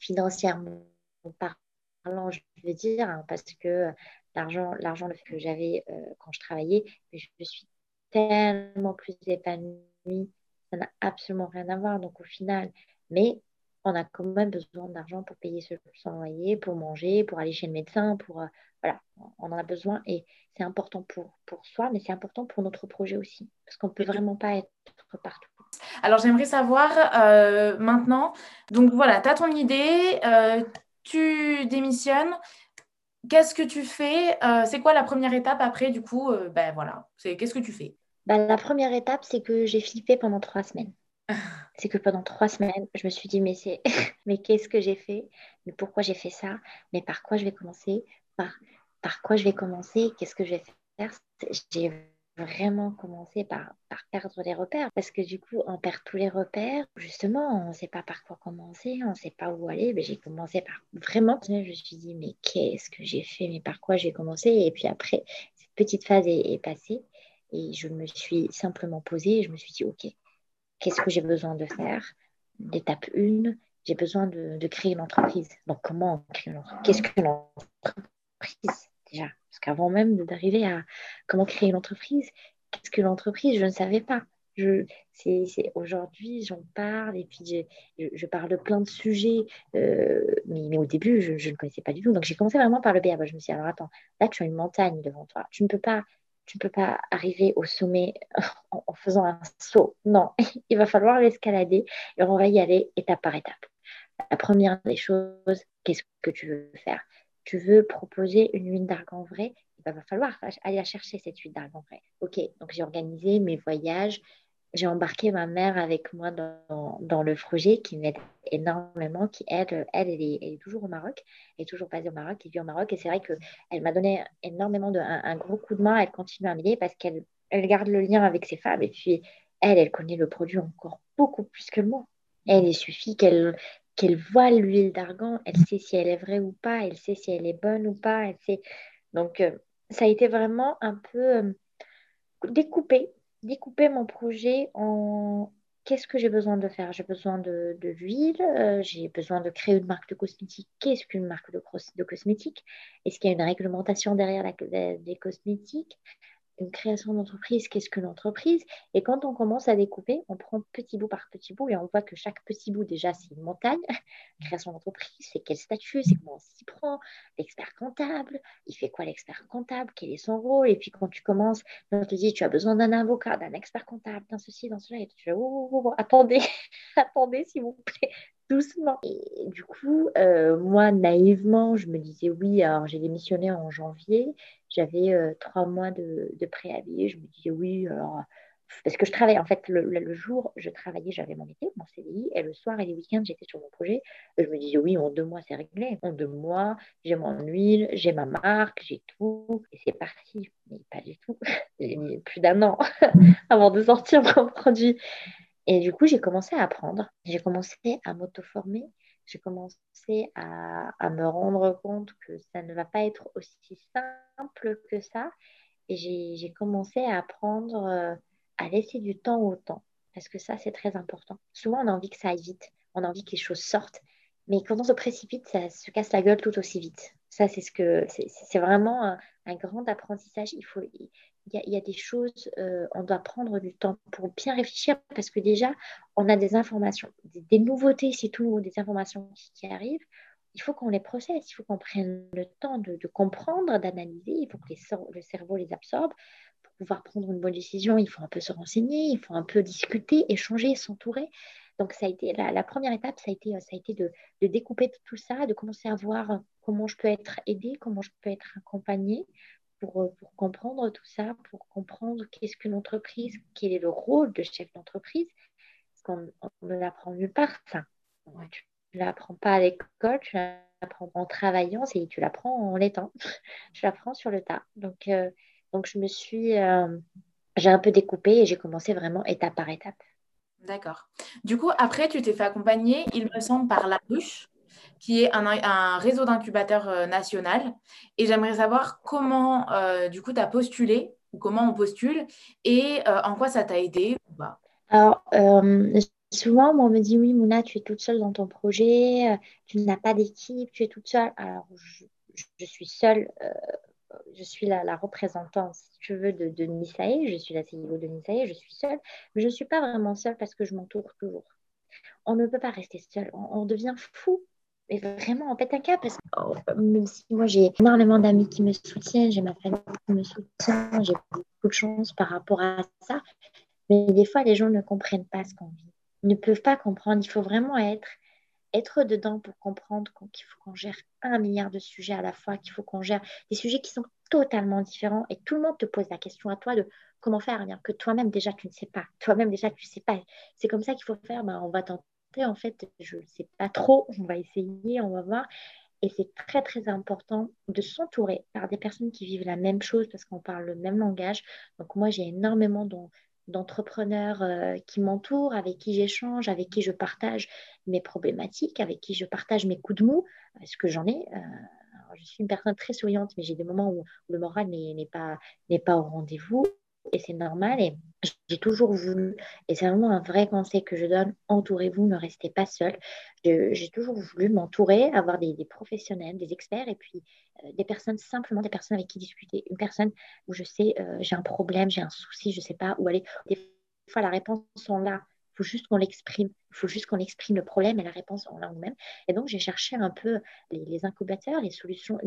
financièrement parlant, je veux dire, hein, parce que l'argent, l'argent que j'avais euh, quand je travaillais, je, je suis tellement plus épanouie, ça n'a absolument rien à voir. Donc au final, mais on a quand même besoin d'argent pour payer son loyer, pour manger, pour aller chez le médecin, pour euh, voilà, on en a besoin et c'est important pour, pour soi, mais c'est important pour notre projet aussi, parce qu'on ne peut vraiment pas être partout. Alors j'aimerais savoir euh, maintenant, donc voilà, tu as ton idée, euh, tu démissionnes, qu'est-ce que tu fais C'est quoi la première étape après du coup Ben voilà, c'est qu'est-ce que tu fais? Ben, La première étape, c'est que j'ai flippé pendant trois semaines. *laughs* c'est que pendant trois semaines, je me suis dit, mais, c'est... *laughs* mais qu'est-ce que j'ai fait? Mais pourquoi j'ai fait ça? Mais par quoi je vais commencer? Par... par quoi je vais commencer? Qu'est-ce que je vais faire? J'ai vraiment commencé par, perdre les repères. Parce que du coup, on perd tous les repères. Justement, on ne sait pas par quoi commencer, on ne sait pas où aller. Mais j'ai commencé par vraiment, je me suis dit, mais qu'est-ce que j'ai fait? Mais par quoi j'ai commencé? Et puis après, cette petite phase est, passée. Et je me suis simplement posée et je me suis dit, OK, qu'est-ce que j'ai besoin de faire? L'étape 1, j'ai besoin de, créer une entreprise. Donc, comment créer une entreprise? Qu'est-ce qu'une entreprise déjà? Parce qu'avant même d'arriver à comment créer une entreprise, qu'est-ce que l'entreprise Je ne savais pas. Je, c'est, aujourd'hui, j'en parle et puis je, parle de plein de sujets, euh, mais, au début, je, ne connaissais pas du tout. Donc, j'ai commencé vraiment par le BA. Je me suis dit, alors attends, là, tu as une montagne devant toi. Tu ne peux pas tu ne peux pas arriver au sommet *laughs* en, faisant un saut. Non, *laughs* il va falloir l'escalader et on va y aller étape par étape. La première des choses, qu'est-ce que tu veux faire? Tu veux proposer une huile d'argan vrai Il va falloir aller la chercher, cette huile d'argan vrai. Ok, donc j'ai organisé mes voyages, j'ai embarqué ma mère avec moi dans, le projet qui m'aide énormément, qui aide, elle, elle est, toujours au Maroc, elle est toujours basée au Maroc, elle vit au Maroc, et c'est vrai qu'elle m'a donné énormément de, un, gros coup de main, elle continue à m'aider parce qu'elle elle garde le lien avec ses femmes, et puis elle, elle connaît le produit encore beaucoup plus que moi. Elle, il suffit qu'elle qu'elle voit l'huile d'argan, elle sait si elle est vraie ou pas, elle sait si elle est bonne ou pas, elle sait. Donc, euh, ça a été vraiment un peu euh, découpé découper mon projet en qu'est-ce que j'ai besoin de faire J'ai besoin de, l'huile, euh, j'ai besoin de créer une marque de cosmétiques. Qu'est-ce qu'une marque de, de cosmétiques Est-ce qu'il y a une réglementation derrière la, cosmétiques? Une création d'entreprise, qu'est-ce que l'entreprise? Et quand on commence à découper, on prend petit bout par petit bout et on voit que chaque petit bout, déjà, c'est une montagne. *laughs* création d'entreprise, c'est quel statut, c'est comment on s'y prend? L'expert comptable, il fait quoi l'expert comptable? Quel est son rôle? Et puis quand tu commences, on te dit, tu as besoin d'un avocat, d'un expert comptable, d'un ceci, d'un cela. Et tu dis, oh, oh, oh, attendez, *laughs* attendez, s'il vous plaît *laughs* doucement. Et du coup, euh, moi, naïvement, je me disais oui, alors j'ai démissionné en janvier, j'avais euh, trois mois de, préavis, je me disais oui. Parce que je travaillais, en fait, le, jour, je travaillais, j'avais mon été, mon CDI, et le soir et les week-ends, j'étais sur mon projet. Je me disais, oui, en deux mois, c'est réglé. En deux mois, j'ai mon huile, j'ai ma marque, j'ai tout, et c'est parti. Mais pas du tout. *laughs* J'ai mis plus d'un an *laughs* avant de sortir mon produit. Et du coup, j'ai commencé à apprendre, j'ai commencé à m'auto-former, j'ai commencé à, à, me rendre compte que ça ne va pas être aussi simple que ça. Et j'ai commencé à apprendre euh, à laisser du temps au temps, parce que ça, c'est très important. Souvent, on a envie que ça aille vite, on a envie que les choses sortent, mais quand on se précipite, ça se casse la gueule tout aussi vite. Ça, c'est ce que c'est vraiment un, un, grand apprentissage. Il faut, il y, a des choses, euh, on doit prendre du temps pour bien réfléchir parce que déjà, on a des informations, des, nouveautés, c'est tout, des informations qui, arrivent. Il faut qu'on les processe, il faut qu'on prenne le temps de, comprendre, d'analyser, il faut que le cerveau les absorbe. Pour pouvoir prendre une bonne décision, il faut un peu se renseigner, il faut un peu discuter, échanger, s'entourer. Donc, ça a été la, première étape, ça a été, ça a été de, de, découper tout ça, de commencer à voir comment je peux être aidée, comment je peux être accompagnée, pour, pour comprendre tout ça, pour comprendre qu'est-ce qu'une entreprise, quel est le rôle de chef d'entreprise. Parce qu'on ne l'apprend nulle part, ça. Tu ne l'apprends pas à l'école, tu l'apprends en travaillant, tu l'apprends en l'étant. *laughs* tu l'apprends sur le tas. Donc, euh, donc je me suis, euh, j'ai un peu découpé et j'ai commencé vraiment étape par étape. D'accord. Du coup, après, tu t'es fait accompagner, il me semble, par La Ruche, qui est un, réseau d'incubateurs euh, national. Et j'aimerais savoir comment, euh, du coup, tu as postulé, ou comment on postule, et euh, en quoi ça t'a aidé. Alors, souvent, on me dit, oui, Mouna, tu es toute seule dans ton projet, tu n'as pas d'équipe, tu es toute seule. Alors, je, suis seule je suis la, représentante, si tu veux, de, de je suis la CEO de Nisae, je suis seule, mais je ne suis pas vraiment seule parce que je m'entoure toujours. On ne peut pas rester seul, on, devient fou. Mais vraiment, on pète un cas parce que oh, même si moi j'ai énormément d'amis qui me soutiennent, j'ai ma famille qui me soutient, j'ai beaucoup de chance par rapport à ça, mais des fois les gens ne comprennent pas ce qu'on vit, ne peuvent pas comprendre. Il faut vraiment être être dedans pour comprendre qu'il faut qu'on gère un milliard de sujets à la fois, qu'il faut qu'on gère des sujets qui sont totalement différents. Et tout le monde te pose la question à toi de comment faire, que toi-même déjà tu ne sais pas, toi-même déjà tu ne sais pas. C'est comme ça qu'il faut faire, ben, on va tenter en fait, je ne sais pas trop, on va essayer, on va voir. Et c'est très très important de s'entourer par des personnes qui vivent la même chose parce qu'on parle le même langage. Donc moi j'ai énormément de, d'entrepreneurs euh, qui m'entourent, avec qui j'échange, avec qui je partage mes problématiques, avec qui je partage mes coups de mou, ce que j'en ai. Euh, je suis une personne très souriante, mais j'ai des moments où, le moral n'est pas, pas au rendez-vous et c'est normal. Et j'ai toujours voulu, et c'est vraiment un vrai conseil que je donne, entourez-vous, ne restez pas seul. J'ai toujours voulu m'entourer, avoir des, professionnels, des experts, et puis euh, des personnes, simplement des personnes avec qui discuter. Une personne où je sais, euh, j'ai un problème, j'ai un souci, je ne sais pas où aller. Des fois, la réponse sont là. Faut juste qu'on l'exprime. Il faut juste qu'on exprime le problème et la réponse en nous-mêmes. Et donc, j'ai cherché un peu les, incubateurs, les solutions.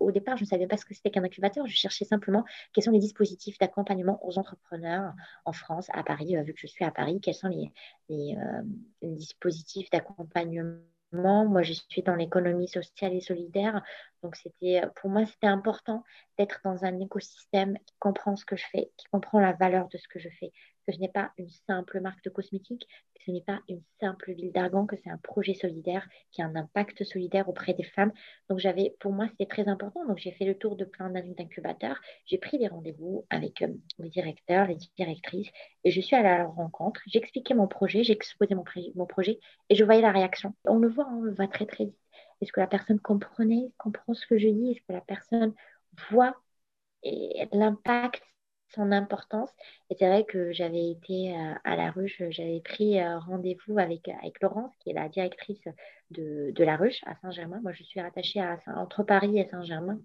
au départ, je ne savais pas ce que c'était qu'un incubateur. Je cherchais simplement quels sont les dispositifs d'accompagnement aux entrepreneurs en France, à Paris, euh, vu que je suis à Paris, quels sont les, les euh, dispositifs d'accompagnement moi, je suis dans l'économie sociale et solidaire. Donc, c'était, pour moi, c'était important d'être dans un écosystème qui comprend ce que je fais, qui comprend la valeur de ce que je fais que ce n'est pas une simple marque de cosmétiques, que ce n'est pas une simple ville d'argan, que c'est un projet solidaire qui a un impact solidaire auprès des femmes. Donc j'avais, pour moi, c'était très important. Donc j'ai fait le tour de plein d'incubateurs, j'ai pris des rendez-vous avec euh, les directeurs, les directrices, et je suis allée à leur rencontre. J'ai expliqué mon projet, exposé mon, mon, projet, et je voyais la réaction. On le voit, on le voit très très vite. Est-ce que la personne comprenait, comprend ce que je dis? Est-ce que la personne voit l'impact son importance. Et c'est vrai que j'avais été euh, à la ruche, j'avais pris euh, rendez-vous avec, avec Laurence, qui est la directrice de, la ruche à Saint-Germain. Moi, je suis rattachée entre Paris et Saint-Germain,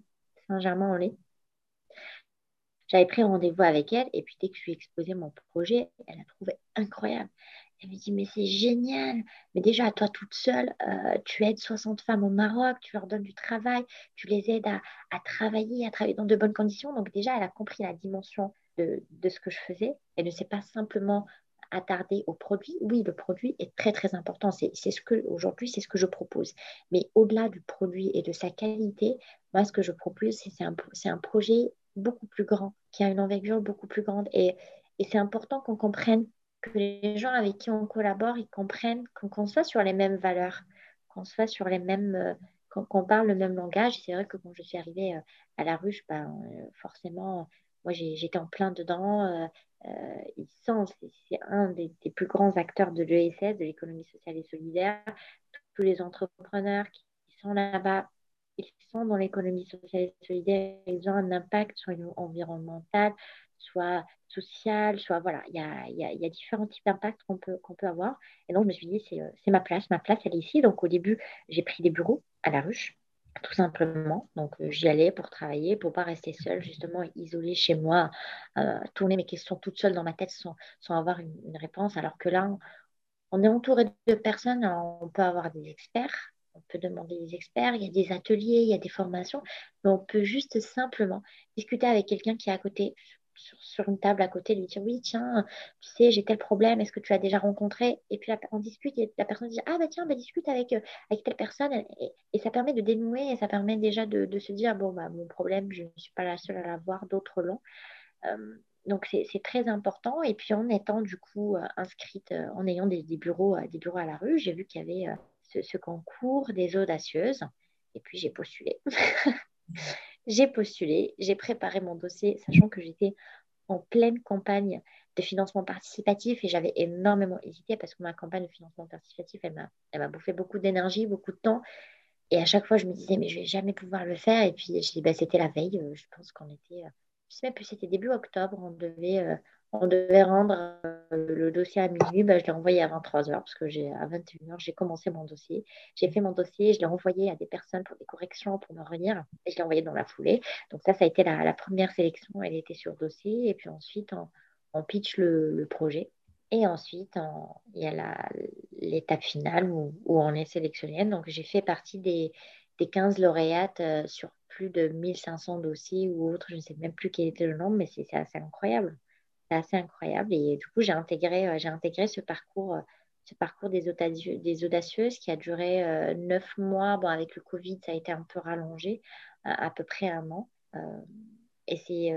Saint-Germain-en-Laye. J'avais pris rendez-vous avec elle et puis dès que je lui ai exposé mon projet, elle a trouvé incroyable. Elle me dit, mais c'est génial. Mais déjà, toi toute seule, euh, tu aides 60 femmes au Maroc, tu leur donnes du travail, tu les aides à, à, travailler, à travailler dans de bonnes conditions. Donc déjà, elle a compris la dimension de, de ce que je faisais. Elle ne s'est pas simplement attardée au produit. Oui, le produit est très, très important. C'est ce que, aujourd'hui, c'est ce que je propose. Mais au-delà du produit et de sa qualité, moi, ce que je propose, c'est un, un projet beaucoup plus grand, qui a une envergure beaucoup plus grande. Et, et c'est important qu'on comprenne que les gens avec qui on collabore, ils comprennent qu'on soit sur les mêmes valeurs, qu'on soit sur les mêmes, euh, qu'on parle le même langage. C'est vrai que quand je suis arrivée euh, à la ruche, ben, euh, forcément, moi j'étais en plein dedans. ils sont, c'est un des, plus grands acteurs de l'ESS, de l'économie sociale et solidaire. Tous les entrepreneurs qui, sont là-bas, ils sont dans l'économie sociale et solidaire, ils ont un impact sur l'environnemental, soit social, soit voilà, il y a, différents types d'impacts qu'on peut, avoir. Et donc, je me suis dit, euh, c'est ma place, ma place, elle est ici. Donc, au début, j'ai pris des bureaux à la ruche, tout simplement. Donc, euh, j'y allais pour travailler, pour pas rester seule, justement, isolée chez moi, euh, tourner mes questions toutes seules dans ma tête sans, avoir une, une, réponse. Alors que là, on est entouré de personnes, on peut avoir des experts. On peut demander des experts, il y a des ateliers, il y a des formations, mais on peut juste simplement discuter avec quelqu'un qui est à côté, sur, une table à côté, lui dire oui, tiens, tu sais, j'ai tel problème, est-ce que tu as déjà rencontré? Et puis on discute et la personne dit ah bah tiens, bah, discute avec, euh, avec telle personne et, ça permet de dénouer et ça permet déjà de, se dire bon bah mon problème, je ne suis pas la seule à l'avoir, d'autres l'ont. Euh, donc c'est très important. Et puis en étant du coup euh, inscrite, en ayant des, bureaux, des bureaux à la rue, j'ai vu qu'il y avait ce, ce, concours des audacieuses. Et puis j'ai postulé. *laughs* j'ai postulé, j'ai préparé mon dossier, sachant que j'étais en pleine campagne de financement participatif et j'avais énormément hésité parce que ma campagne de financement participatif, elle m'a bouffé beaucoup d'énergie, beaucoup de temps. Et à chaque fois, je me disais, mais je vais jamais pouvoir le faire. Et puis, je dis, bah, c'était la veille. Euh, je pense qu'on était, euh, je sais même plus, c'était début octobre. On devait, euh, on devait rendre le dossier à minuit. Bah, je l'ai envoyé à 23h parce que j'ai, à 21h, j'ai commencé mon dossier. J'ai fait mon dossier, je l'ai envoyé à des personnes pour des corrections, pour me relire. Et je l'ai envoyé dans la foulée. Donc, ça, ça a été la, première sélection. Elle était sur dossier. Et puis ensuite, on, pitch le, projet. Et ensuite, il y a l'étape finale où, on est sélectionné. Donc, j'ai fait partie des, des 15 lauréates euh, sur plus de 1500 dossiers ou autres. Je ne sais même plus quel était le nombre, mais c'est assez incroyable. Assez incroyable. Et du coup, j'ai intégré, euh, j'ai intégré ce parcours, euh, ce parcours des, des audacieuses qui a duré neuf mois. Bon, avec le Covid, ça a été un peu rallongé, à, peu près un an. et c'est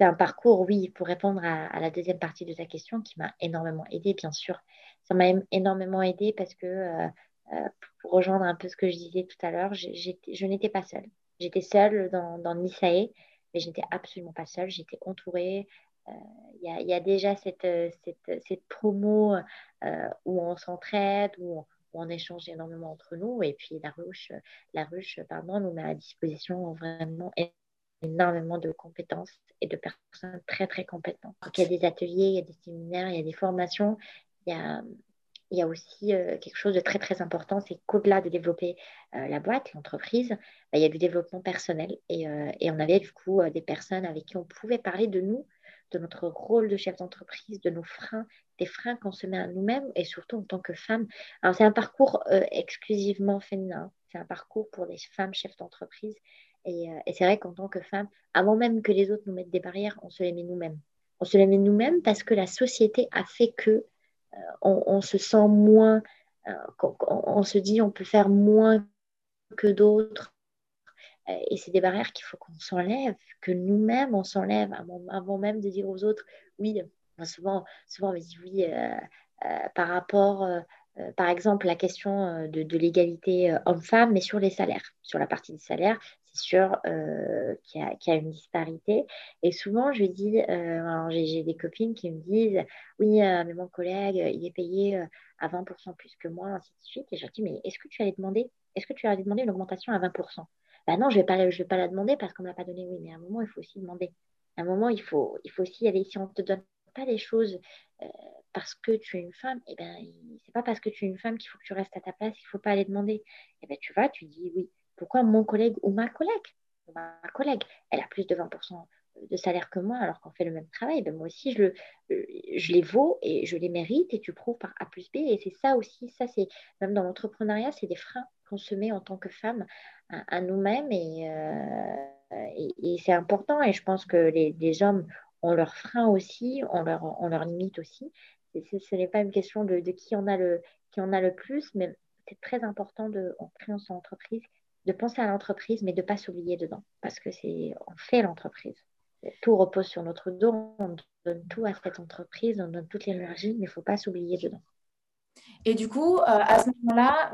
c'est un parcours, oui, pour répondre à, la deuxième partie de ta question, qui m'a énormément aidé, bien sûr. Ça m'a énormément aidé parce que, euh, euh, pour rejoindre un peu ce que je disais tout à l'heure, je n'étais pas seule. J'étais seule dans, dans Nisae, mais je n'étais absolument pas seule. J'étais entourée. Euh, il y, a déjà cette, cette, cette promo où on s'entraide, où on, échange énormément entre nous. Et puis la ruche, la ruche pardon, nous met à disposition vraiment énormément de compétences et de personnes très, très compétentes. il y a des ateliers, il y a des séminaires, il y a des formations. Il y a, y a aussi euh, quelque chose de très, très important, c'est qu'au-delà de développer euh, la boîte, l'entreprise, bah, il y a du développement personnel. Et, euh, et on avait du coup des personnes avec qui on pouvait parler de nous, de notre rôle de chef d'entreprise, de nos freins, des freins qu'on se met à nous-mêmes et surtout en tant que femme. Alors, c'est un parcours exclusivement féminin. C'est un parcours pour les femmes chefs d'entreprise euh, et, c'est vrai qu'en tant que femme, avant même que les autres nous mettent des barrières, on se les met nous-mêmes. On se les met nous-mêmes parce que la société a fait que euh, on, se sent moins, euh, on, se dit on peut faire moins que d'autres. Et c'est des barrières qu'il faut qu'on s'enlève, que nous-mêmes on s'enlève avant, même de dire aux autres oui. souvent, souvent on me dit oui par rapport euh, par exemple, la question euh, de, l'égalité euh, homme-femme, mais sur les salaires. Sur la partie des salaires, c'est sûr qu'il y, a une disparité. Et souvent, je dis, j'ai des copines qui me disent, oui, mais mon collègue, il est payé à 20% plus que moi, ainsi de suite. Et je leur dis, mais est-ce que tu allais demander, est-ce que tu allais demander une augmentation à 20% Ben non, je ne vais, pas, la demander parce qu'on ne m'a pas donné. Oui, mais à un moment, il faut aussi demander. À un moment, il faut, aussi aller, si on ne te donne pas les choses parce que tu es une femme, et eh ben, c'est pas parce que tu es une femme qu'il faut que tu restes à ta place, il faut pas aller demander. Eh ben, tu vas, tu dis oui. Pourquoi mon collègue ou ma collègue? Ma collègue, elle a plus de 20% de salaire que moi alors qu'on fait le même travail. Ben, moi aussi, je, le, je les vaux et je les mérite et tu prouves par A plus B. Et c'est ça aussi, ça c'est même dans l'entrepreneuriat, c'est des freins qu'on en tant que femme à, nous-mêmes et, euh, et, c'est important. Et je pense que les, les hommes ont leurs freins aussi, ont leurs leur limites aussi ce n'est pas une question de, qui, en a le, qui en a le plus, mais c'est très important de, en créant son entreprise, de penser à l'entreprise, mais de ne pas s'oublier dedans, parce que c'est on fait l'entreprise. Tout repose sur notre dos, on donne tout à cette entreprise, on donne toute l'énergie, mais il ne faut pas s'oublier dedans. Et du coup, euh, à ce moment-là,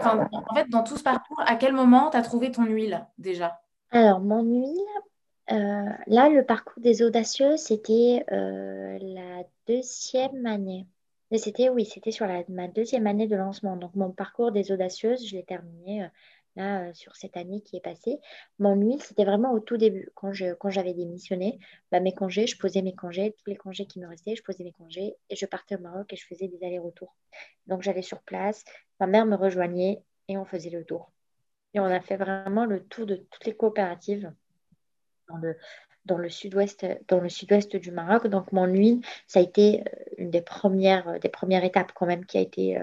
en fait, dans tout ce parcours, à quel moment tu as trouvé ton huile déjà? Alors, mon huile, euh, là, le parcours des audacieux, c'était euh, la deuxième année. C'était, oui, c'était sur ma deuxième année de lancement. Donc, mon parcours des audacieuses, je l'ai terminé euh, sur cette année qui est passée. Mon huile, c'était vraiment au tout début. Quand, je, quand j'avais démissionné, bah, mes congés, je posais mes congés, tous les congés qui me restaient, je posais mes congés et je partais au Maroc et je faisais des allers-retours. Donc, j'allais sur place, ma mère me rejoignait et on faisait le tour. Et on a fait vraiment le tour de toutes les coopératives dans le, dans le sud-ouest dans le sud-ouest du Maroc. Donc mon huile, ça a été euh, une des premières euh, des premières étapes quand même qui a été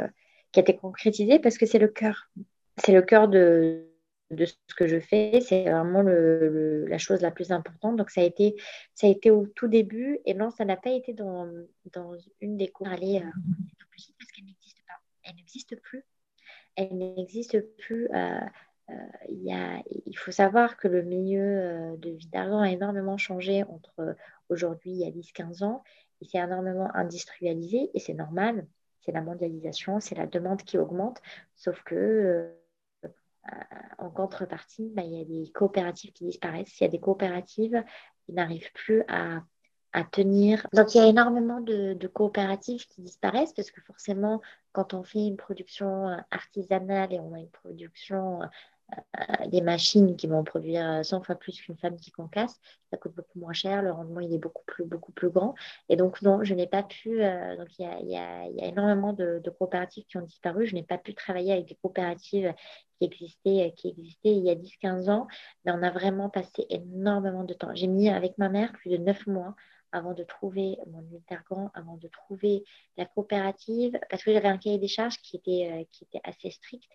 qui a été concrétisée parce que c'est le cœur. C'est le cœur de, de ce que je fais. C'est vraiment la chose la plus importante. Donc, ça a été, ça a été au tout début. Et non, ça n'a pas été dans, dans une des cours. Aller euh, parce qu'elle n'existe pas. Elle n'existe plus. Elle n'existe plus. Euh, euh, y a, il faut savoir que le milieu de vie d'argent a énormément changé entre aujourd'hui, il y a 10-15 ans. Il s'est énormément industrialisé et c'est normal. C'est la mondialisation, c'est la demande qui augmente. Sauf que en contrepartie, bah, il y a des coopératives qui disparaissent. Il y a des coopératives qui n'arrivent plus à, tenir. Donc, il y a énormément de, coopératives qui disparaissent parce que forcément, quand on fait une production artisanale et on a une production euh, des machines qui vont produire 100 fois plus qu'une femme qui concasse, ça coûte beaucoup moins cher, le rendement il est beaucoup plus, beaucoup plus grand. Et donc non, je n'ai pas pu, euh, donc il y a, énormément de, coopératives qui ont disparu, je n'ai pas pu travailler avec des coopératives qui existaient, qui existaient il y a 10-15 ans, mais on a vraiment passé énormément de temps. J'ai mis avec ma mère plus de 9 mois avant de trouver mon intergan, avant de trouver la coopérative, parce que j'avais un cahier des charges qui était, euh, qui était assez strict.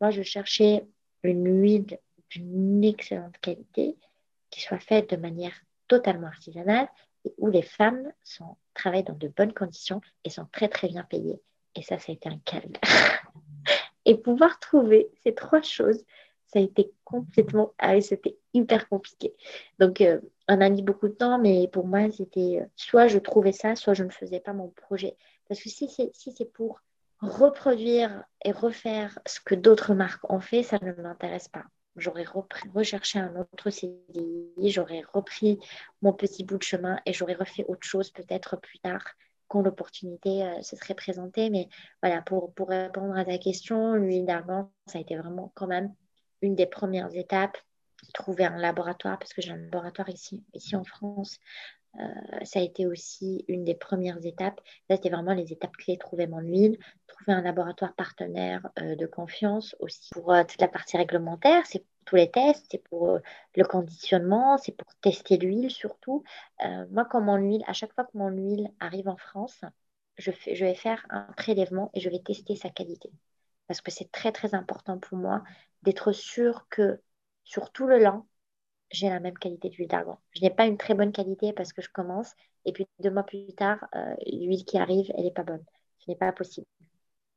Moi, je cherchais une huile d'une excellente qualité qui soit faite de manière totalement artisanale et où les femmes sont, travaillent dans de bonnes conditions et sont très très bien payées. Et ça, ça a été un calme. *laughs* et pouvoir trouver ces trois choses, ça a été complètement... Ah c'était hyper compliqué. Donc, euh, on a mis beaucoup de temps, mais pour moi, c'était euh, soit je trouvais ça, soit je ne faisais pas mon projet. Parce que si c'est si pour reproduire et refaire ce que d'autres marques ont fait, ça ne m'intéresse pas. J'aurais recherché un autre CDI, j'aurais repris mon petit bout de chemin et j'aurais refait autre chose peut-être plus tard quand l'opportunité euh, se serait présentée. Mais voilà, pour, répondre à ta question, l'huile d'argan, ça a été vraiment quand même une des premières étapes. Trouver un laboratoire, parce que j'ai un laboratoire ici, ici en France, euh, ça a été aussi une des premières étapes. Là, c'était vraiment les étapes clés, trouver mon huile, trouver un laboratoire partenaire euh, de confiance aussi pour euh, toute la partie réglementaire, c'est pour tous les tests, c'est pour le conditionnement, c'est pour tester l'huile surtout. moi, quand mon huile, à chaque fois que mon huile arrive en France, je, je vais faire un prélèvement et je vais tester sa qualité. Parce que c'est très, très important pour moi d'être sûr que sur tout le lent, j'ai la même qualité d'huile d'argan. Je n'ai pas une très bonne qualité parce que je commence et puis deux mois plus tard, euh, l'huile qui arrive, elle n'est pas bonne. Ce n'est pas possible.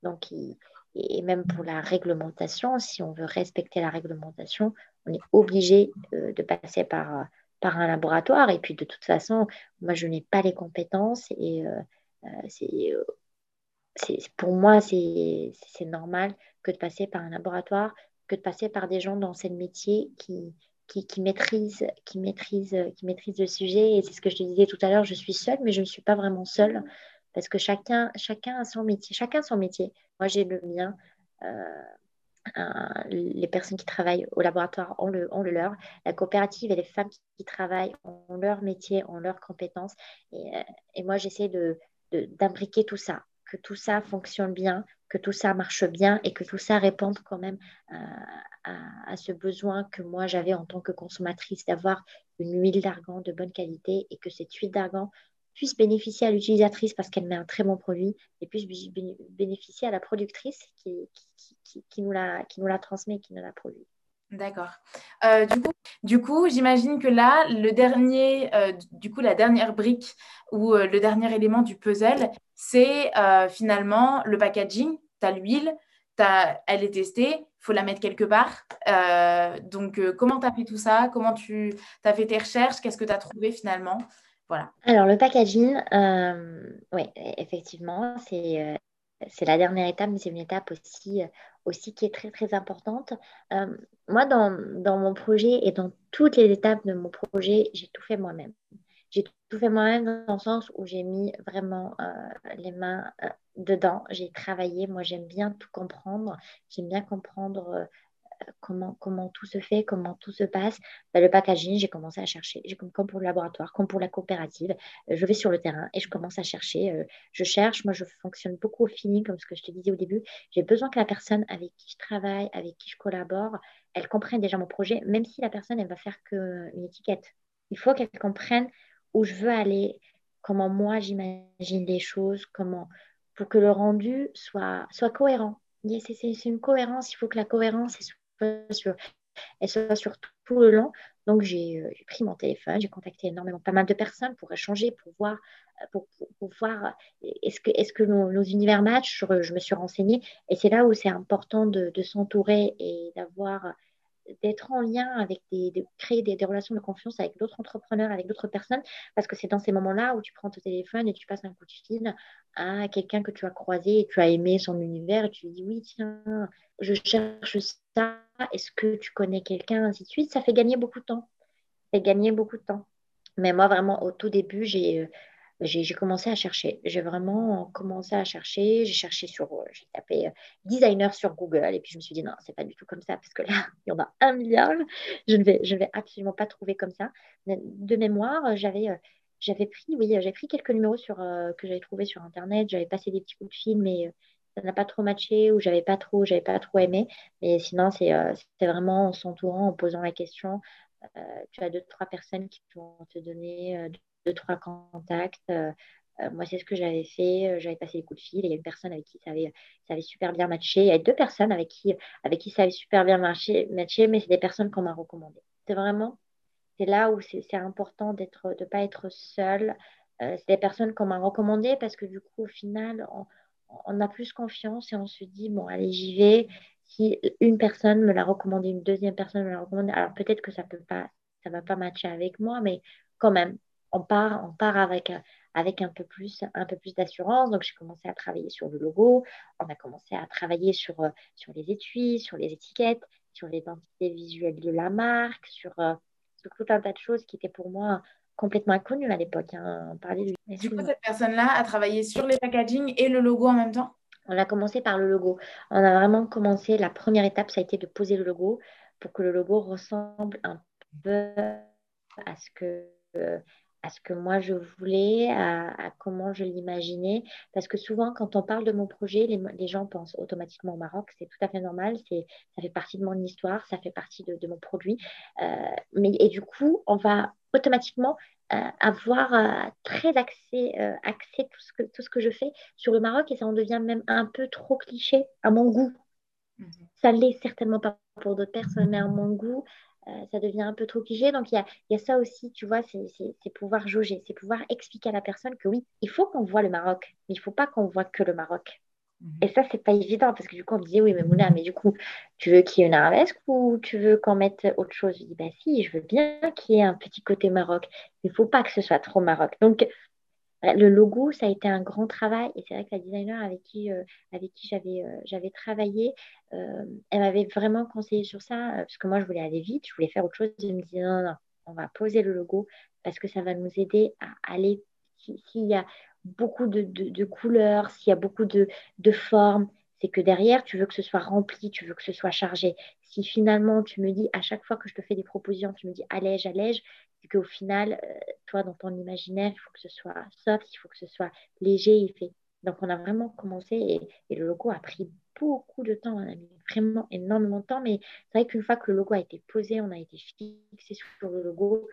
Donc, et même pour la réglementation, si on veut respecter la réglementation, on est obligé euh, de passer par, euh, par un laboratoire. Et puis, de toute façon, moi, je n'ai pas les compétences et c'est pour moi, c'est normal que de passer par un laboratoire, que de passer par des gens dans ce métier qui, qui, maîtrise, qui, maîtrise, qui maîtrise le sujet. Et c'est ce que je te disais tout à l'heure, je suis seule, mais je ne suis pas vraiment seule parce que chacun, chacun a son métier. Chacun son métier. Moi, j'ai le mien. Euh, les personnes qui travaillent au laboratoire ont le, ont le leur. La coopérative et les femmes qui, travaillent ont leur métier, ont leurs compétences. Et, euh, et moi, j'essaie de, d'imbriquer tout ça, que tout ça fonctionne bien, que tout ça marche bien et que tout ça réponde quand même euh, à, ce besoin que moi j'avais en tant que consommatrice d'avoir une huile d'argan de bonne qualité et que cette huile d'argan puisse bénéficier à l'utilisatrice parce qu'elle met un très bon produit et puisse bénéficier à la productrice qui, qui, nous, la, qui nous la transmet, qui nous la produit. D'accord. Euh, du coup, du coup j'imagine que là, le dernier, euh, du coup, la dernière brique ou le dernier élément du puzzle, c'est finalement le packaging l'huile, elle est testée, il faut la mettre quelque part. Euh, donc, euh, comment tu as fait tout ça? Comment tu as fait tes recherches? Qu'est-ce que tu as trouvé finalement? Voilà. Alors, le packaging, euh, oui, effectivement, c'est c'est la dernière étape, mais c'est une étape aussi, aussi qui est très, très importante. moi, dans, dans, mon projet et dans toutes les étapes de mon projet, j'ai tout fait moi-même. J'ai tout fait moi-même dans le sens où j'ai mis vraiment les mains dedans, j'ai travaillé. Moi, j'aime bien tout comprendre. J'aime bien comprendre euh, comment, comment tout se fait, comment tout se passe. Bah, le packaging, j'ai commencé à chercher. Comme, comme pour le laboratoire, comme pour la coopérative, euh, je vais sur le terrain et je commence à chercher. Euh, je cherche. Moi, je fonctionne beaucoup au feeling, comme ce que je te disais au début. J'ai besoin que la personne avec qui je travaille, avec qui je collabore, elle comprenne déjà mon projet, même si la personne, elle va faire qu'une étiquette. Il faut qu'elle comprenne où je veux aller, comment moi j'imagine les choses, comment, pour que le rendu soit, soit cohérent. C'est une cohérence, il faut que la cohérence soit sur tout le long. Donc, j'ai pris mon téléphone, j'ai contacté énormément, pas mal de personnes pour échanger, pour voir, pour, voir est-ce que, est que nos, univers matchent. Je, me suis renseignée et c'est là où c'est important de s'entourer et d'avoir d'être en lien avec des, de créer des, relations de confiance avec d'autres entrepreneurs, avec d'autres personnes, parce que c'est dans ces moments-là où tu prends ton téléphone et tu passes un coup de fil à quelqu'un que tu as croisé et tu as aimé son univers et tu lui dis oui, tiens, je cherche ça, est-ce que tu connais quelqu'un, ainsi de suite. Ça fait gagner beaucoup de temps. Ça fait gagner beaucoup de temps. Mais moi, vraiment, au tout début, j'ai euh, j'ai commencé à chercher. J'ai vraiment commencé à chercher. J'ai cherché sur, euh, j'ai tapé euh, designer sur Google et puis je me suis dit non, c'est pas du tout comme ça parce que là, *laughs* il y en a un milliard. Je ne vais, je vais absolument pas trouver comme ça. De mémoire, j'avais, euh, j'avais pris, oui, j'ai pris quelques numéros sur, que j'avais trouvé sur internet. J'avais passé des petits coups de fil, mais ça n'a pas trop matché ou j'avais pas trop, j'avais pas trop aimé. Mais sinon, c'est, c'était vraiment en s'entourant, en posant la question. tu as deux, trois personnes qui vont te donner deux, trois contacts. Euh, euh, moi, c'est ce que j'avais fait. Euh, j'avais passé des coups de fil il y a une personne avec qui ça avait, super bien matché. Il y a deux personnes avec qui, avec qui ça avait super bien matché, matché mais c'est des personnes qu'on m'a recommandées. C'est vraiment, c'est là où c'est important de ne pas être seul. c'est des personnes qu'on m'a recommandées parce que du coup, au final, on, on, a plus confiance et on se dit, bon, allez, j'y vais. Si une personne me l'a recommandé, une deuxième personne me l'a recommandé, alors peut-être que ça peut pas, ça va pas matcher avec moi, mais quand même, on part, on part avec, avec un peu plus, un peu plus d'assurance. Donc, j'ai commencé à travailler sur le logo. On a commencé à travailler sur, euh, sur les étuis, sur les étiquettes, sur l'identité visuelle de la marque, sur, euh, sur, tout un tas de choses qui étaient pour moi complètement inconnues à l'époque. Hein. Du coup, cette personne-là a travaillé sur les packaging et le logo en même temps? On a commencé par le logo. On a vraiment commencé, la première étape, ça a été de poser le logo pour que le logo ressemble un peu à ce que à ce que moi je voulais, à, comment je l'imaginais. Parce que souvent, quand on parle de mon projet, les, gens pensent automatiquement au Maroc. C'est tout à fait normal. C'est, ça fait partie de mon histoire, ça fait partie de, mon produit. Euh, mais, et du coup, on va automatiquement euh, avoir euh, très axé, axé tout, ce que, tout ce que je fais sur le Maroc et ça en devient même un peu trop cliché à mon goût. Mhm. Ça l'est certainement pas pour d'autres personnes, mais à mon goût, euh, ça devient un peu trop cliché. Donc, il y a, ça aussi, tu vois, c'est pouvoir jauger, c'est pouvoir expliquer à la personne que oui, il faut qu'on voit le Maroc, mais il ne faut pas qu'on voit que le Maroc. Mhm. Et ça, c'est pas évident parce que du coup, on me disait, oui, mais Mouna, mais du coup, tu veux qu'il y ait une arabesque ou tu veux qu'on mette autre chose? Je dis, bah si, je veux bien qu'il y ait un petit côté Maroc. Il ne faut pas que ce soit trop Maroc. Donc, le logo, ça a été un grand travail et c'est vrai que la designer avec qui, euh, qui j'avais, euh, travaillé, euh, elle m'avait vraiment conseillé sur ça parce que moi, je voulais aller vite, je voulais faire autre chose. Je me disais, non, non, on va poser le logo parce que ça va nous aider à aller, s'il y a beaucoup de, couleurs, s'il y a beaucoup de formes, c'est que derrière, tu veux que ce soit rempli, tu veux que ce soit chargé. Si finalement, tu me dis, à chaque fois que je te fais des propositions, tu me dis allège, allège, c'est qu'au final, euh, toi, dans ton imaginaire, il faut que ce soit soft, il faut que ce soit léger et fait. Donc, on a vraiment commencé et, le logo a pris beaucoup de temps. On a mis vraiment énormément de temps. Mais c'est vrai qu'une fois que le logo a été posé, on a été fixé sur le logo,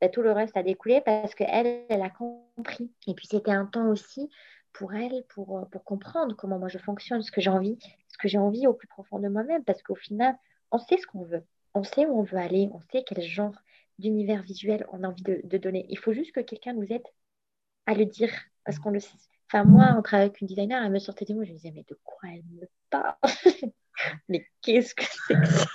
bah, tout le reste a découlé parce qu'elle, elle a compris. Et puis, c'était un temps aussi pour elle, pour, euh, pour comprendre comment moi je fonctionne, ce que j'ai envie, ce que j'ai envie au plus profond de moi-même. Parce qu'au final, on sait ce qu'on veut. On sait où on veut aller. On sait quel genre d'univers visuel on a envie de, donner. Il faut juste que quelqu'un nous aide à le dire parce qu'on le sait. Enfin, moi, on travaille avec une designer, elle me sortait des mots, je me disais, mais de quoi elle me parle *laughs* Mais qu'est-ce que c'est que ça?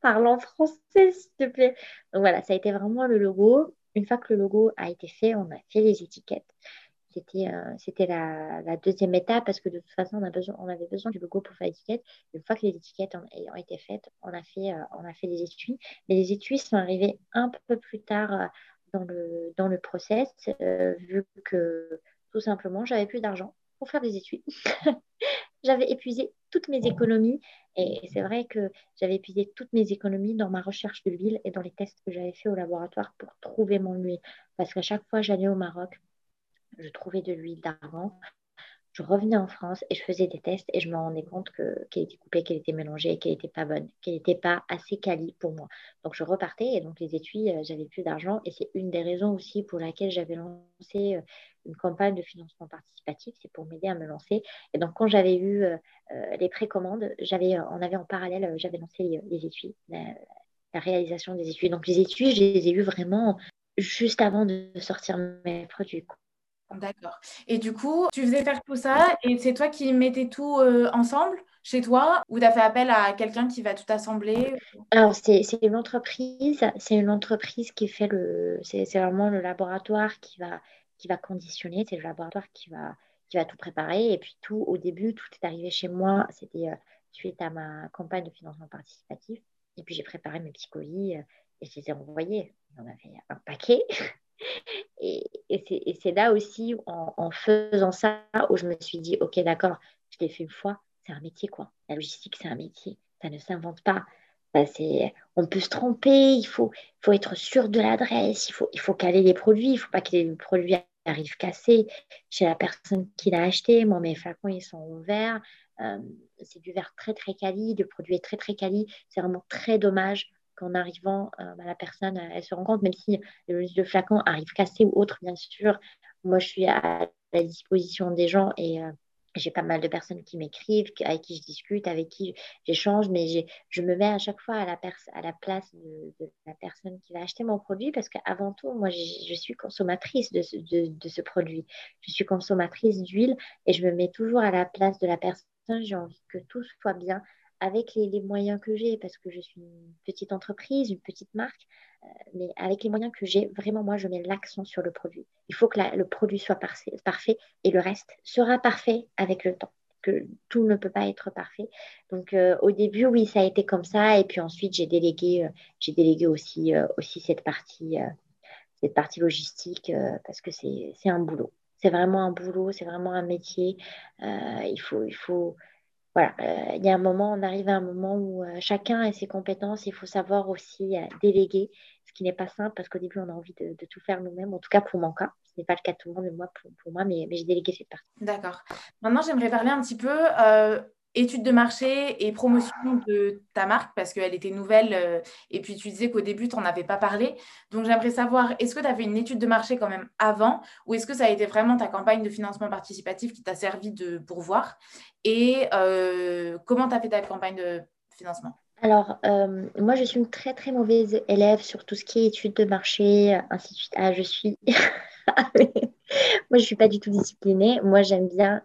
Parle en français, s'il te plaît. Donc voilà, ça a été vraiment le logo. Une fois que le logo a été fait, on a fait les étiquettes. C'était euh, c'était la, deuxième étape parce que de toute façon, on, a besoin, on avait besoin du logo pour faire l'étiquette. Une fois que les étiquettes ont, été faites, on a fait, euh, on a fait les étuis. Mais les étuis sont arrivés un peu plus tard euh, dans, le, dans le process, vu que tout simplement, j'avais plus d'argent pour faire des étuis. *laughs* j'avais épuisé toutes mes économies. Et c'est vrai que j'avais épuisé toutes mes économies dans ma recherche de l'huile et dans les tests que j'avais fait au laboratoire pour trouver mon huile. Parce qu'à chaque fois, j'allais au Maroc, je trouvais de l'huile d'argan. je revenais en France et je faisais des tests et je me rendais compte qu'elle était coupée, qu'elle était mélangée, qu'elle n'était pas bonne, qu'elle n'était pas assez quali pour moi. Donc je repartais et donc les étuis, euh, j'avais plus d'argent et c'est une des raisons aussi pour laquelle j'avais lancé euh, une campagne de financement participatif, c'est pour m'aider à me lancer. Et donc quand j'avais eu euh, les précommandes, j'avais, on avait en parallèle, j'avais lancé les, étuis, la, réalisation des étuis. Donc les étuis, je les ai eu vraiment juste avant de sortir mes produits. D'accord. Et du coup, tu faisais faire tout ça et c'est toi qui mettais tout euh, ensemble chez toi ou tu as fait appel à quelqu'un qui va tout assembler? Alors, c'est une entreprise, c'est une entreprise qui fait le. C'est vraiment le laboratoire qui va, qui va conditionner, c'est le laboratoire qui va, qui va tout préparer. Et puis, tout, au début, tout est arrivé chez moi. C'était euh, suite à ma campagne de financement participatif. Et puis, j'ai préparé mes petits colis euh, et je les ai envoyés. En avait un paquet. *laughs* Et, c'est là aussi, en, faisant ça, où je me suis dit, OK, d'accord, je l'ai fait une fois, c'est un métier, quoi. La logistique, c'est un métier. Ça ne s'invente pas. on peut se tromper, il faut, faut être sûr de l'adresse, il faut, il faut caler les produits, il ne faut pas que les produits arrivent cassés chez la personne qui l'a acheté. Moi, mes flacons, ils sont ouverts. Euh, c'est du verre très, très quali, le produit est très, très quali. C'est vraiment très dommage qu'en arrivant, euh, bah, la personne, elle se rend compte, même si le, flacon arrive cassé ou autre, bien sûr, moi, je suis à la disposition des gens et euh, j'ai pas mal de personnes qui m'écrivent, avec qui je discute, avec qui j'échange, mais je me mets à chaque fois à la, à la place de, la personne qui va acheter mon produit parce qu'avant tout, moi, je suis consommatrice de ce, de ce produit. Je suis consommatrice d'huile et je me mets toujours à la place de la personne. J'ai envie que tout soit bien avec les, moyens que j'ai, parce que je suis une petite entreprise, une petite marque, euh, mais avec les moyens que j'ai, vraiment, moi, je mets l'accent sur le produit. Il faut que le produit soit parfait, et le reste sera parfait avec le temps. Que tout ne peut pas être parfait. Donc, euh, au début, oui, ça a été comme ça. Et puis ensuite, j'ai délégué, euh, délégué aussi, aussi cette, partie, cette partie logistique parce que c'est un boulot. C'est vraiment un boulot, c'est vraiment un métier. il faut, il faut, voilà, euh, il y a un moment, on arrive à un moment où euh, chacun a ses compétences. Il faut savoir aussi euh, déléguer, ce qui n'est pas simple parce qu'au début, on a envie de, tout faire nous-mêmes. En tout cas, pour mon cas, ce n'est pas le cas de tout le monde, mais moi, pour, moi, mais, mais j'ai délégué cette partie. D'accord. Maintenant, j'aimerais parler un petit peu étude de marché et promotion de ta marque parce qu'elle était nouvelle euh, et puis tu disais qu'au début, tu n'en avais pas parlé. Donc, j'aimerais savoir, est-ce que tu as fait une étude de marché quand même avant ou est-ce que ça a été vraiment ta campagne de financement participatif qui t'a servi de pourvoir? Et euh, comment tu as fait ta campagne de financement? Alors, euh, moi, je suis une très, très mauvaise élève sur tout ce qui est études de marché, ainsi de suite. Ah, je suis... *laughs* moi, je ne suis pas du tout disciplinée. Moi, j'aime bien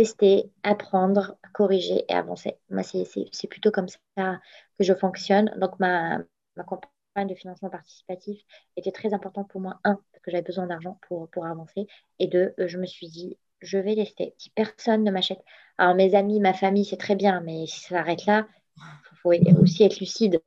tester, apprendre, corriger et avancer. Moi, c'est plutôt comme ça que je fonctionne. Donc, ma, campagne de financement participatif était très importante pour moi. Un, parce que j'avais besoin d'argent pour, avancer. Et deux, je me suis dit, je vais tester. Si personne ne m'achète, alors mes amis, ma famille, c'est très bien, mais si ça s'arrête là, il faut aussi être lucide.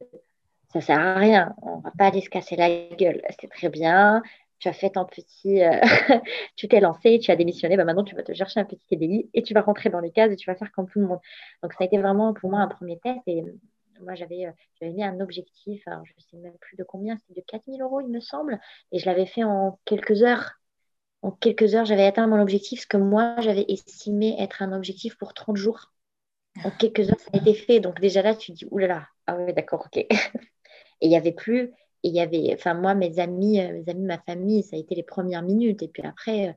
Ça sert à rien. On va pas aller se casser la gueule. C'est très bien tu as fait ton petit, euh, *laughs* tu t'es lancé, tu as démissionné, bah maintenant tu vas te chercher un petit CDI et tu vas rentrer dans les cases et tu vas faire comme tout le monde. Donc ça a été vraiment pour moi un premier test et euh, moi j'avais euh, mis un objectif, je ne sais même plus de combien, c'était de 4000 euros il me semble, et je l'avais fait en quelques heures. En quelques heures, j'avais atteint mon objectif, ce que moi j'avais estimé être un objectif pour 30 jours. En quelques heures, ça a été fait. Donc déjà là, tu dis, oulala, ah ouais, d'accord, ok. *laughs* et il n'y avait plus, et il y avait, enfin, moi, mes amis, euh, mes amis, ma famille, ça a été les premières minutes. Et puis après, euh,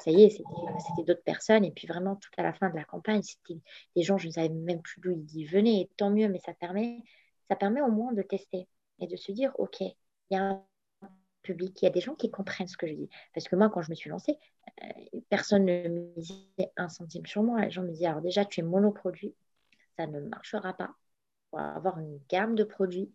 ça y est, c'était d'autres personnes. Et puis vraiment, tout à la fin de la campagne, c'était des gens, je ne savais même plus d'où ils venaient. Et tant mieux, mais ça permet, ça permet au moins de tester et de se dire, OK, il y a un public, il y a des gens qui comprennent ce que je dis. Parce que moi, quand je me suis lancée, euh, personne ne me disait un centime sur moi. Les gens me disaient, alors déjà, tu es monoproduit, ça ne marchera pas. pour avoir une gamme de produits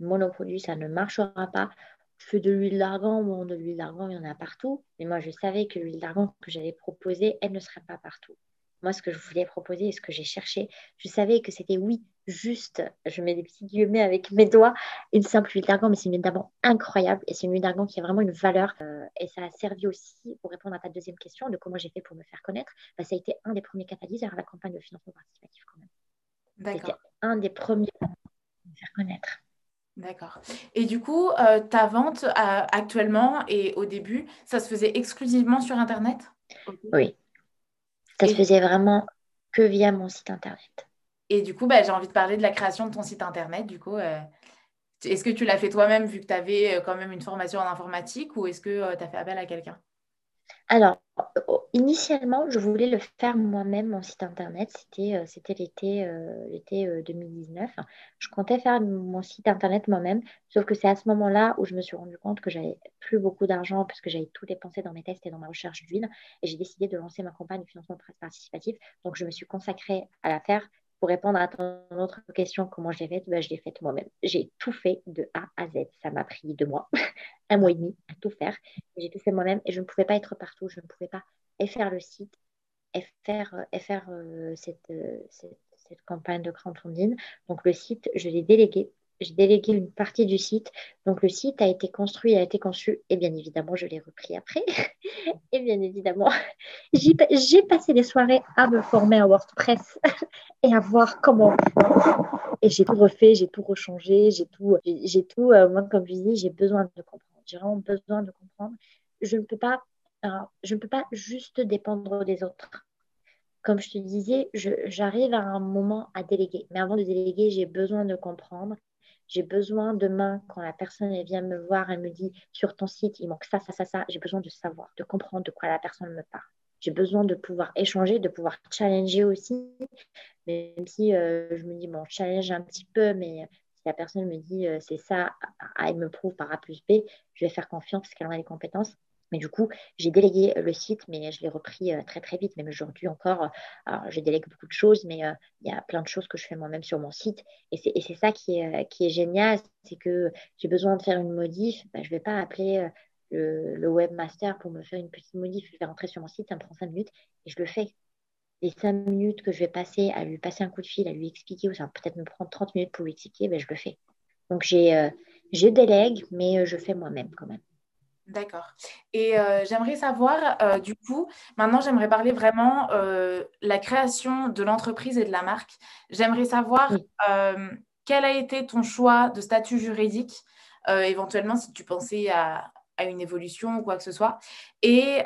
monoproduit, ça ne marchera pas. Je fais de l'huile d'argan, bon, de l'huile d'argan, il y en a partout. Mais moi, je savais que l'huile d'argan que j'allais proposer, elle ne serait pas partout. Moi, ce que je voulais proposer et ce que j'ai cherché, je savais que c'était, oui, juste, je mets des petits guillemets avec mes doigts, une simple huile d'argan, mais c'est une huile d'argan incroyable et c'est une huile d'argan qui a vraiment une valeur. Euh, et ça a servi aussi, pour répondre à ta deuxième question, de comment j'ai fait pour me faire connaître, bah, ça a été un des premiers catalyseurs à la campagne de financement participatif quand même. C'était un des premiers à me faire connaître. D'accord. Et du coup, euh, ta vente euh, actuellement et au début, ça se faisait exclusivement sur Internet? Oui. Ça se faisait vraiment que via mon site internet. Et du coup, bah, j'ai envie de parler de la création de ton site internet. Du coup, euh, est-ce que tu l'as fait toi-même vu que tu avais quand même une formation en informatique ou est-ce que tu as fait appel à quelqu'un? Alors, initialement, je voulais le faire moi-même, mon site internet. C'était, euh, l'été, euh, l'été 2019. Euh, je comptais faire mon site internet moi-même, sauf que c'est à ce moment-là où je me suis rendu compte que j'avais plus beaucoup d'argent parce que j'avais tout dépensé dans mes tests et dans ma recherche d'huile. Et j'ai décidé de lancer ma campagne de financement participatif. Donc, je me suis consacrée à la faire pour répondre à ton autre question, comment je l'ai faite? Ben, Je l'ai faite moi-même. J'ai tout fait de A à Z. Ça m'a pris deux mois, *laughs* un mois et demi à tout faire. J'ai tout fait moi-même et je ne pouvais pas être partout. Je ne pouvais pas faire le site et faire, et faire euh, euh, cette, campagne de crowdfunding. Donc le site, je l'ai délégué j'ai délégué une partie du site. Donc le site a été construit, a été conçu et bien évidemment, je l'ai repris après. *laughs* et bien évidemment, *laughs* j'ai passé des soirées à me former à WordPress *laughs* et à voir comment. Et j'ai tout refait, j'ai tout rechangé, j'ai tout, j'ai tout. Euh, moi, comme je dis, j'ai besoin de comprendre. J'ai vraiment besoin de comprendre. Je ne peux pas, je ne peux pas juste dépendre des autres comme je te disais, j'arrive à un moment à déléguer. Mais avant de déléguer, j'ai besoin de comprendre j'ai besoin demain, quand la personne vient me voir, et me dit sur ton site, il manque ça, ça, ça, ça, j'ai besoin de savoir, de comprendre de quoi la personne me parle. J'ai besoin de pouvoir échanger, de pouvoir challenger aussi, même si euh, je me dis, bon, challenge un petit peu, mais si la personne me dit euh, c'est ça, elle me prouve par A plus B, je vais faire confiance parce qu'elle a les compétences. Mais du coup, j'ai délégué le site, mais je l'ai repris euh, très très vite. Même aujourd'hui encore, euh, je délègue beaucoup de choses, mais euh, il y a plein de choses que je fais moi-même sur mon site. Et c'est ça qui est, qui est génial, c'est que j'ai besoin de faire une modif. Bah, je ne vais pas appeler le, webmaster pour me faire une petite modif. Je vais rentrer sur mon site, ça me prend cinq minutes et je le fais. Les cinq minutes que je vais passer à lui passer un coup de fil, à lui expliquer, ou ça va peut-être me prendre 30 minutes pour lui expliquer, ben, je le fais. Donc j'ai je délègue, mais je fais moi-même quand même. D'accord. Et euh, j'aimerais savoir, euh, du coup, maintenant j'aimerais parler vraiment euh, la création de l'entreprise et de la marque. J'aimerais savoir quel a été ton choix de statut juridique, éventuellement si tu pensais à, à, une évolution ou quoi que ce soit, et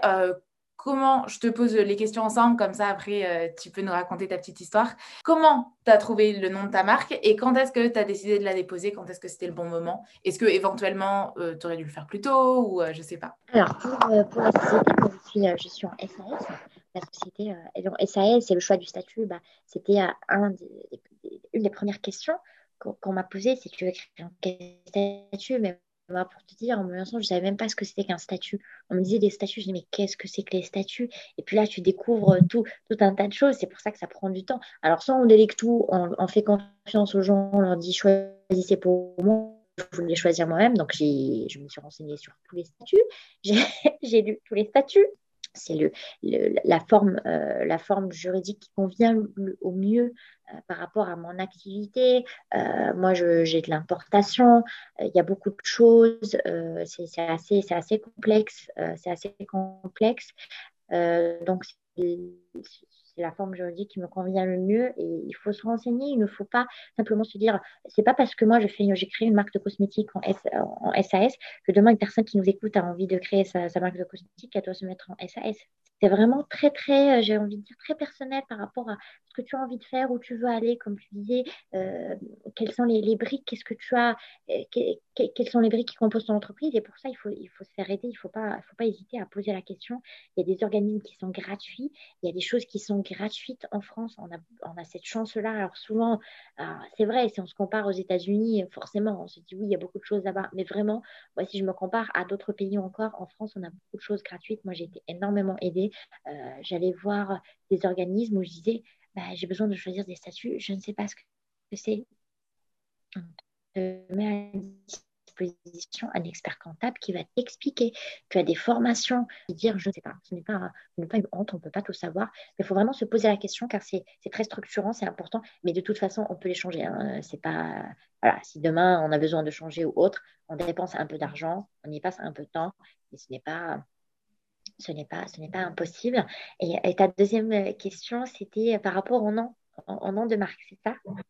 comment, je te pose les questions ensemble, comme ça après euh, tu peux nous raconter ta petite histoire. Comment tu as trouvé le nom de ta marque et quand est-ce que tu as décidé de la déposer? Quand est-ce que c'était le bon moment? Est-ce que éventuellement euh, tu aurais dû le faire plus tôt ou euh, je sais pas? Alors pour, la société, je suis, je suis en SAS. La société, SAS, c'est le choix du statut. Bah, c'était un une des premières questions qu'on m'a posées, c'est tu veux créer un statut, mais pour te dire, en me lançant, je ne savais même pas ce que c'était qu'un statut. On me disait des statuts, je dis mais qu'est-ce que c'est que les statuts? Et puis là, tu découvres tout, tout un tas de choses. C'est pour ça que ça prend du temps. Alors, soit on délègue tout, on, fait confiance aux gens, on leur dit choisissez pour moi. Je voulais choisir moi-même, donc je me suis renseignée sur tous les statuts. *laughs* J'ai lu tous les statuts c'est le, la, forme, euh, la forme juridique qui convient au mieux euh, par rapport à mon activité. Euh, moi, j'ai de l'importation, il y a beaucoup de choses, c'est assez, assez complexe. c'est assez complexe. donc, c'est la forme juridique qui me convient le mieux et il faut se renseigner. Il ne faut pas simplement se dire c'est pas parce que moi j'ai créé une marque de cosmétiques en, SAS que demain une personne qui nous écoute a envie de créer sa, sa marque de cosmétiques, elle doit se mettre en SAS c'est vraiment très, très, euh, j'ai envie de dire, très personnel par rapport à ce que tu as envie de faire, où tu veux aller, comme tu disais, euh, quelles sont les, briques, qu'est-ce que tu as, euh, quelles sont les briques qui composent ton entreprise. Et pour ça, il faut, il faut se faire aider, il ne faut pas, faut pas hésiter à poser la question. Il y a des organismes qui sont gratuits, il y a des choses qui sont gratuites en France. On a, on a cette chance-là. Alors souvent, c'est vrai, si on se compare aux États-Unis, forcément, on se dit oui, il y a beaucoup de choses là-bas. Mais vraiment, moi, si je me compare à d'autres pays encore, en France, on a beaucoup de choses gratuites. Moi, j'ai été énormément aidée. Euh, j'allais voir des organismes où je disais, bah, j'ai besoin de choisir des statuts, je ne sais pas ce que c'est. On te met à disposition un expert comptable qui va t'expliquer. Tu as des formations, dire je ne sais pas, ce n'est pas, pas une honte, on ne peut pas tout savoir. Il faut vraiment se poser la question car c'est très structurant, c'est important. Mais de toute façon, on peut les changer. Hein. Pas voilà, si demain on a besoin de changer ou autre, on dépense un peu d'argent, on y passe un peu de temps, mais ce n'est pas ce n'est pas, ce n'est pas impossible. Et, ta deuxième question, c'était par rapport au nom, au, nom de marque, c'est ça? Oui.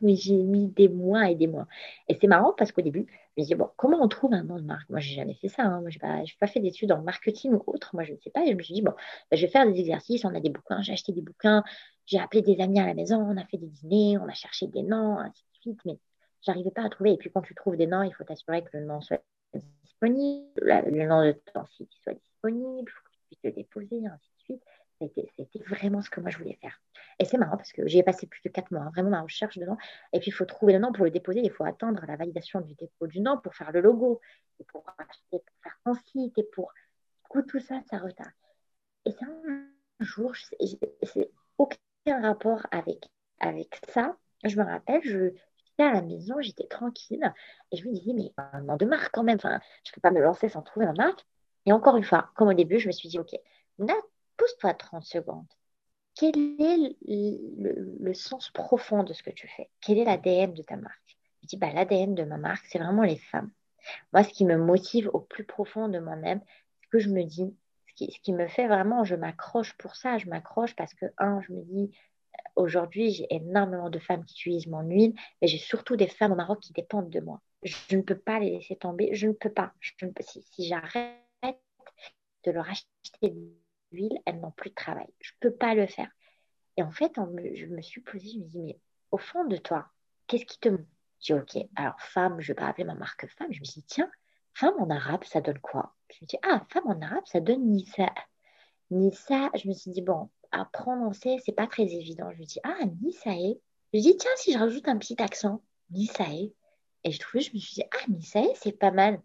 Mais j'ai mis des mois et des mois. Et c'est marrant parce qu'au début, je me disais, bon, comment on trouve un nom de marque? Moi, j'ai jamais fait ça. Hein. Moi, je n'ai pas, fait d'études en marketing ou autre. Moi, je ne sais pas. Et je me suis dit, bon, ben, je vais faire des exercices. On a des bouquins. J'ai acheté des bouquins. J'ai appelé des amis à la maison. On a fait des dîners. On a cherché des noms, ainsi de suite. Mais j'arrivais pas à trouver. Et puis, quand tu trouves des noms, il faut t'assurer que le nom soit disponible, le nom de ton site soit disponible, il faut que tu puisses le déposer, ainsi de suite. C'était vraiment ce que moi je voulais faire. Et c'est marrant parce que j'ai passé plus de quatre mois, hein, vraiment ma recherche de nom. Et puis il faut trouver le nom pour le déposer. Il faut attendre la validation du dépôt du nom pour faire le logo, pour acheter, pour faire ton site, et pour. tout ça, ça retarde. Et c'est un jour, c'est aucun rapport avec, avec ça. Je me rappelle, je, à la maison, j'étais tranquille et je me disais, mais un nom de marque quand même, enfin, je ne peux pas me lancer sans trouver un marque. Et encore une fois, comme au début, je me suis dit, OK, pousse-toi 30 secondes. Quel est le, sens profond de ce que tu fais? Quel est l'ADN de ta marque? Je dis, bah, l'ADN de ma marque, c'est vraiment les femmes. Moi, ce qui me motive au plus profond de moi-même, ce que je me dis, ce qui me fait vraiment, je m'accroche pour ça, je m'accroche parce que, un, je me dis, aujourd'hui, j'ai énormément de femmes qui utilisent mon huile, mais j'ai surtout des femmes au Maroc qui dépendent de moi. Je, ne peux pas les laisser tomber. Je ne peux pas. Si, j'arrête de leur acheter de l'huile, elles n'ont plus de travail. Je ne peux pas le faire. Et en fait, je me suis posée, je me dis, mais au fond de toi, qu'est-ce qui te... Je dis, ok, alors femme, je vais appeler ma marque femme. Je me dit, tiens, femme en arabe, ça donne quoi? Je me dis, ah, femme en arabe, ça donne Nissa. Nissa, je me suis dit, bon, à prononcer, c'est pas très évident. Je me dis, ah, Nisae. Je me dis, tiens, si je rajoute un petit accent, Nisae. Et je trouvais, je me suis dit, ah, Nisae, c'est pas mal.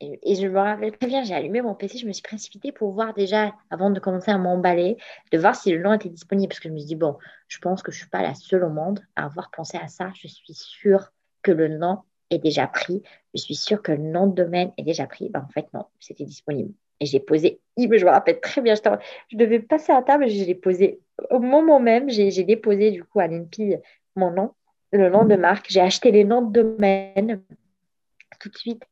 Et, je me rappelle très bien, j'ai allumé mon PC, je me suis précipitée pour voir déjà, avant de commencer à m'emballer, de voir si le nom était disponible. Parce que je me suis dit, bon, je pense que je ne suis pas la seule au monde à avoir pensé à ça. Je suis sûre que le nom est déjà pris. Je suis sûre que le nom de domaine est déjà pris. Ben, en fait, non, c'était disponible. Et j'ai posé, je me rappelle très bien, je, devais passer à table, je l'ai posé au moment même, j'ai déposé du coup à l'INPI mon nom, le nom de marque. J'ai acheté les noms de domaine tout de suite.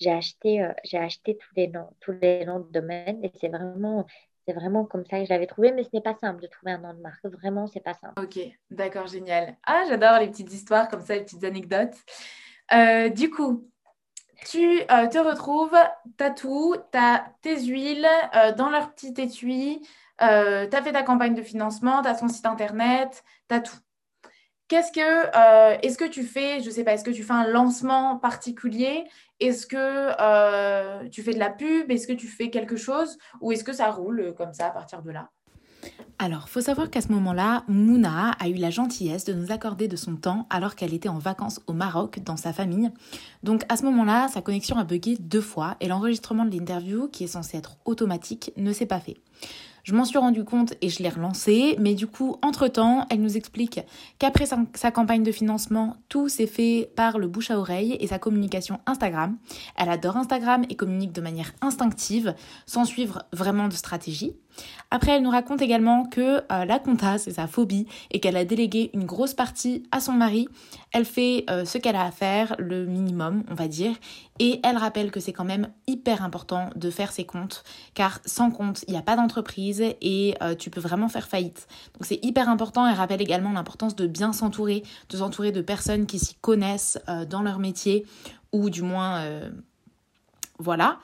J'ai acheté, euh, acheté tous les noms, tous les noms de domaine et c'est vraiment, c'est vraiment comme ça que je l'avais trouvé, mais ce n'est pas simple de trouver un nom de marque. Vraiment, c'est pas simple. Ok, d'accord, génial. Ah, j'adore les petites histoires comme ça, les petites anecdotes. Euh, du coup, tu euh, te retrouves, tu as tout, tu as tes huiles euh, dans leur petit étui, euh, tu as fait ta campagne de financement, tu as son site internet, tu as tout. Qu'est-ce que, est-ce que tu fais, je ne sais pas, est-ce que tu fais un lancement particulier? Est-ce que tu fais de la pub? Est-ce que tu fais quelque chose? Ou est-ce que ça roule comme ça à partir de là? Alors, faut savoir qu'à ce moment-là, Mouna a eu la gentillesse de nous accorder de son temps alors qu'elle était en vacances au Maroc dans sa famille. Donc à ce moment-là, sa connexion a bugué deux fois et l'enregistrement de l'interview, qui est censé être automatique, ne s'est pas fait. Je m'en suis rendu compte et je l'ai relancé, mais du coup, entre-temps, elle nous explique qu'après sa, campagne de financement, tout s'est fait par le bouche à oreille et sa communication Instagram. Elle adore Instagram et communique de manière instinctive, sans suivre vraiment de stratégie. Après, elle nous raconte également que euh, la compta, c'est sa phobie et qu'elle a délégué une grosse partie à son mari. Elle fait euh, ce qu'elle a à faire, le minimum, on va dire. Et elle rappelle que c'est quand même hyper important de faire ses comptes, car sans compte, il n'y a pas d'entreprise et euh, tu peux vraiment faire faillite. Donc c'est hyper important. Elle rappelle également l'importance de bien s'entourer, de s'entourer de personnes qui s'y connaissent dans leur métier ou du moins voilà.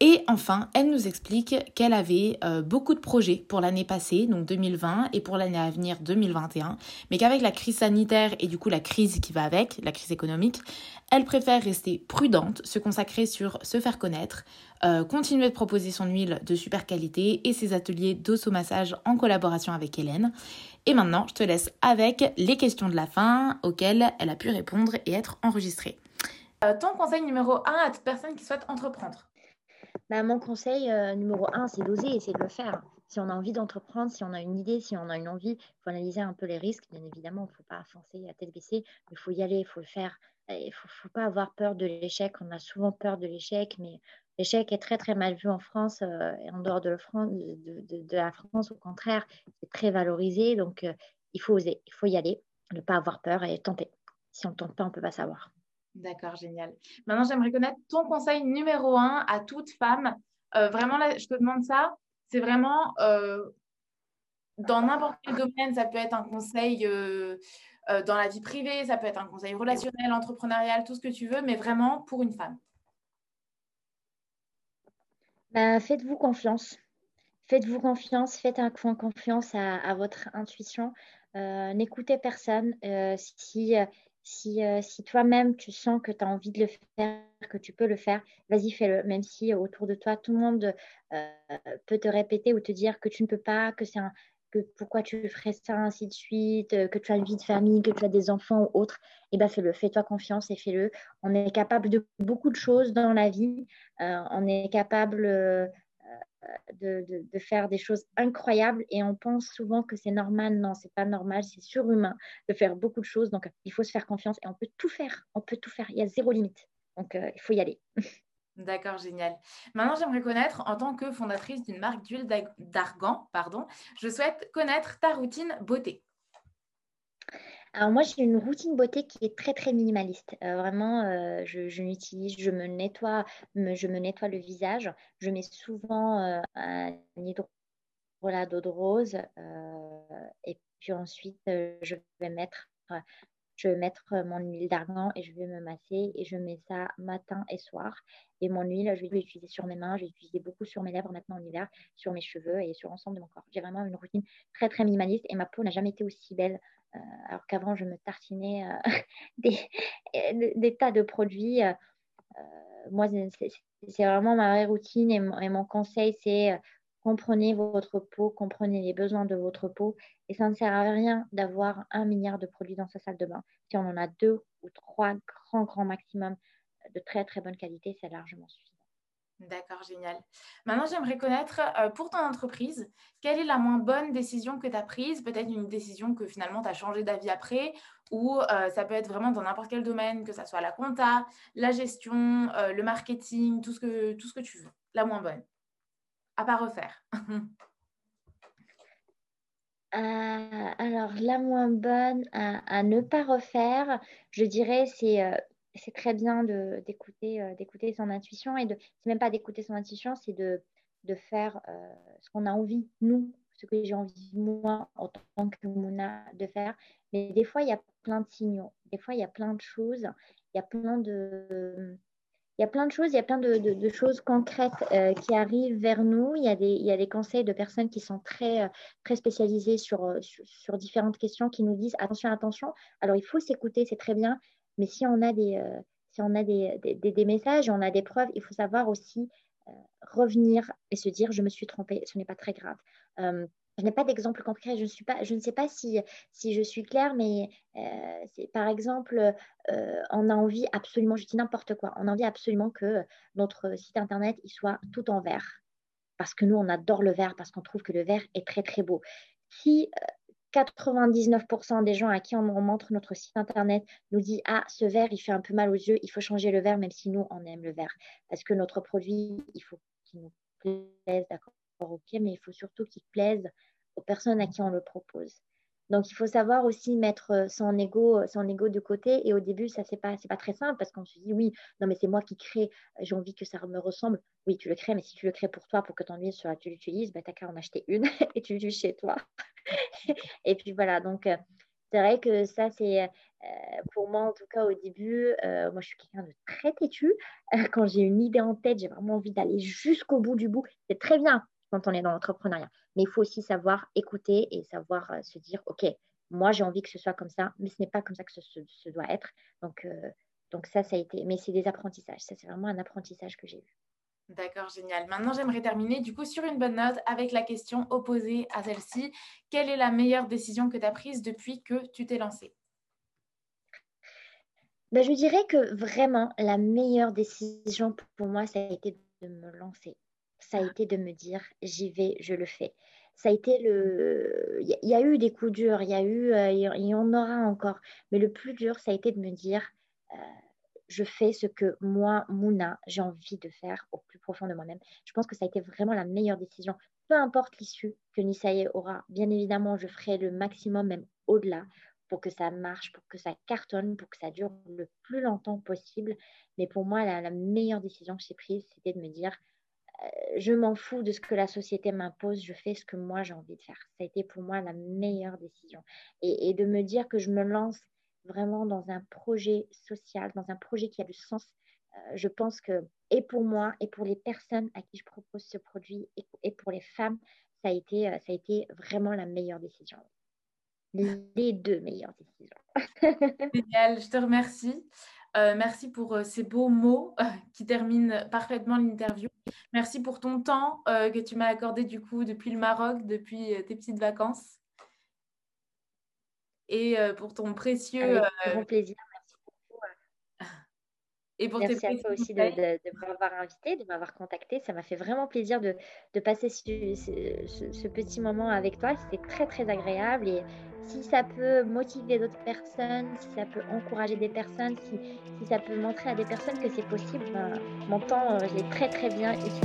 Et enfin, elle nous explique qu'elle avait euh, beaucoup de projets pour l'année passée, donc 2020, et pour l'année à venir 2021, mais qu'avec la crise sanitaire et du coup la crise qui va avec, la crise économique, elle préfère rester prudente, se consacrer sur se faire connaître, euh, continuer de proposer son huile de super qualité et ses ateliers d'osso-massage en collaboration avec Hélène. Et maintenant, je te laisse avec les questions de la fin auxquelles elle a pu répondre et être enregistrée. Euh, ton conseil numéro un à toute personne qui souhaite entreprendre bah, Mon conseil euh, numéro un, c'est d'oser et c'est de le faire. Si on a envie d'entreprendre, si on a une idée, si on a une envie, il faut analyser un peu les risques. Bien évidemment, il ne faut pas foncer à tête baissée, mais il faut y aller, il faut le faire. Il ne faut, pas avoir peur de l'échec. On a souvent peur de l'échec, mais l'échec est très très mal vu en France euh, et en dehors de, de, la France. Au contraire, c'est très valorisé. Donc, il faut oser, il faut y aller, ne pas avoir peur et tenter. Si on ne tente pas, on ne peut pas savoir. D'accord, génial. Maintenant, j'aimerais connaître ton conseil numéro un à toute femme. Euh, vraiment, là, je te demande ça. C'est vraiment euh, dans n'importe quel domaine, ça peut être un conseil euh, dans la vie privée, ça peut être un conseil relationnel, entrepreneurial, tout ce que tu veux, mais vraiment pour une femme bah, Faites-vous confiance. Faites-vous confiance, faites un confiance à, votre intuition. N'écoutez personne. Si, si, si toi-même tu sens que tu as envie de le faire, que tu peux le faire, vas-y, fais-le. Même si autour de toi, tout le monde peut te répéter ou te dire que tu ne peux pas, que c'est un, que pourquoi tu ferais ça, ainsi de suite, euh, que tu as une vie de famille, que tu as des enfants ou autre, eh bien fais-le, fais-toi confiance et fais-le. On est capable de beaucoup de choses dans la vie, euh, on est capable euh, de, de, faire des choses incroyables et on pense souvent que c'est normal. Non, c'est pas normal, c'est surhumain de faire beaucoup de choses. Donc il faut se faire confiance et on peut tout faire, on peut tout faire, il y a zéro limite. Donc il faut y aller. *laughs* D'accord, génial. Maintenant, j'aimerais connaître, en tant que fondatrice d'une marque d'huile d'argan, pardon, je souhaite connaître ta routine beauté. Alors moi, j'ai une routine beauté qui est très très minimaliste. Euh, vraiment, euh, je, je m'utilise, je me nettoie, je me nettoie le visage. Je mets souvent euh, un hydrolat d'eau de rose et puis ensuite je vais mettre je vais mettre mon huile d'argan et je vais me masser et je mets ça matin et soir. Et mon huile, je vais l'utiliser sur mes mains, je vais l'utiliser beaucoup sur mes lèvres maintenant en hiver, sur mes cheveux et sur l'ensemble de mon corps. J'ai vraiment une routine très très minimaliste et ma peau n'a jamais été aussi belle. Euh, alors qu'avant, je me tartinais euh, *laughs* des, des, tas de produits. Euh, moi, c'est vraiment ma vraie routine et mon conseil, c'est comprenez votre peau, comprenez les besoins de votre peau. Et ça ne sert à rien d'avoir un milliard de produits dans sa salle de bain. Si on en a deux ou trois grands, grands maximum de très, très bonne qualité, c'est largement suffisant. D'accord, génial. Maintenant, j'aimerais connaître euh, pour ton entreprise, quelle est la moins bonne décision que tu as prise? Peut-être une décision que finalement tu as changé d'avis après, ou euh, ça peut être vraiment dans n'importe quel domaine, que ce soit la compta, la gestion, euh, le marketing, tout ce, que, tu veux. La moins bonne à pas refaire *laughs* Alors, la moins bonne à, ne pas refaire, je dirais, c'est c'est très bien d'écouter euh, d'écouter son intuition et de c'est même pas d'écouter son intuition, c'est de, de faire ce qu'on a envie, nous, ce que j'ai envie, moi, en tant que Mouna, de faire. Mais des fois, il y a plein de signaux. Des fois, il y a plein de choses. Il y a plein de il y a plein de choses, il y a plein de, choses concrètes euh, qui arrivent vers nous. Il y, a des, il y, a des, conseils de personnes qui sont très, euh, très spécialisées sur, euh, sur, différentes questions, qui nous disent attention, attention. Alors, il faut s'écouter, c'est très bien, mais si on a des, si on a des, des, messages, on a des preuves, il faut savoir aussi revenir et se dire je me suis trompée, ce n'est pas très grave. Je n'ai pas d'exemple concret, je, suis pas, je ne sais pas si, si je suis claire, mais euh, par exemple, euh, on a envie absolument, je dis n'importe quoi, on a envie absolument que notre site internet il soit tout en vert. Parce que nous, on adore le vert, parce qu'on trouve que le vert est très très beau. Si 99% euh, des gens à qui on, montre notre site internet nous disent Ah, ce vert, il fait un peu mal aux yeux, il faut changer le vert, même si nous, on aime le vert. Parce que notre produit, il faut qu'il nous plaise, d'accord, ok, mais il faut surtout qu'il plaise aux personnes à qui on le propose. Donc, il faut savoir aussi mettre euh, son ego, euh, son ego de côté. Et au début, ça, c'est pas, pas très simple parce qu'on se dit, oui, non, mais c'est moi qui crée, j'ai envie que ça me ressemble. Oui, tu le crées, mais si tu le crées pour toi, pour que ton huile soit, tu l'utilises, bah, t'as qu'à en acheter une *laughs* et tu l'utilises chez toi. *laughs* et puis voilà, donc, euh, c'est vrai que ça, c'est pour moi, en tout cas, au début, moi, je suis quelqu'un de très têtu. *laughs* quand j'ai une idée en tête, j'ai vraiment envie d'aller jusqu'au bout du bout. C'est très bien quand on est dans l'entrepreneuriat. Mais il faut aussi savoir écouter et savoir euh, se dire, OK, moi j'ai envie que ce soit comme ça, mais ce n'est pas comme ça que ce, doit être. Donc, euh, donc ça, ça a été, mais c'est des apprentissages. Ça, c'est vraiment un apprentissage que j'ai eu. D'accord, génial. Maintenant, j'aimerais terminer du coup sur une bonne note avec la question opposée à celle-ci. Quelle est la meilleure décision que tu as prise depuis que tu t'es lancée? Ben, Je dirais que vraiment, la meilleure décision pour moi, ça a été de me lancer ça a été de me dire j'y vais, je le fais. Ça a été le. Il y, a eu des coups durs, il y a eu, euh, il y en aura encore. Mais le plus dur, ça a été de me dire euh, je fais ce que moi, Mouna, j'ai envie de faire au plus profond de moi-même. Je pense que ça a été vraiment la meilleure décision. Peu importe l'issue que Nisaïe aura, bien évidemment, je ferai le maximum, même au-delà, pour que ça marche, pour que ça cartonne, pour que ça dure le plus longtemps possible. Mais pour moi, la, la meilleure décision que j'ai prise, c'était de me dire je m'en fous de ce que la société m'impose, je fais ce que moi j'ai envie de faire. Ça a été pour moi la meilleure décision. Et, de me dire que je me lance vraiment dans un projet social, dans un projet qui a du sens, euh, je pense que, et pour moi, et pour les personnes à qui je propose ce produit, et, pour les femmes, ça a, été, euh, ça a été vraiment la meilleure décision. Les deux meilleures décisions. *laughs* Génial, je te remercie. Euh, merci pour euh, ces beaux mots euh, *laughs* qui terminent parfaitement l'interview. Merci pour ton temps que tu m'as accordé du coup depuis le Maroc, depuis tes petites vacances. Et pour ton précieux. Avec grand plaisir. Merci beaucoup. Et pour Merci à toi aussi de, m'avoir invité, de m'avoir contacté. Ça m'a fait vraiment plaisir de, passer ce, ce, petit moment avec toi. C'était très, très agréable. Et si ça peut motiver d'autres personnes, si ça peut encourager des personnes, si, si ça peut montrer à des personnes que c'est possible, ben, mon temps, euh, je l'ai très très bien utilisé.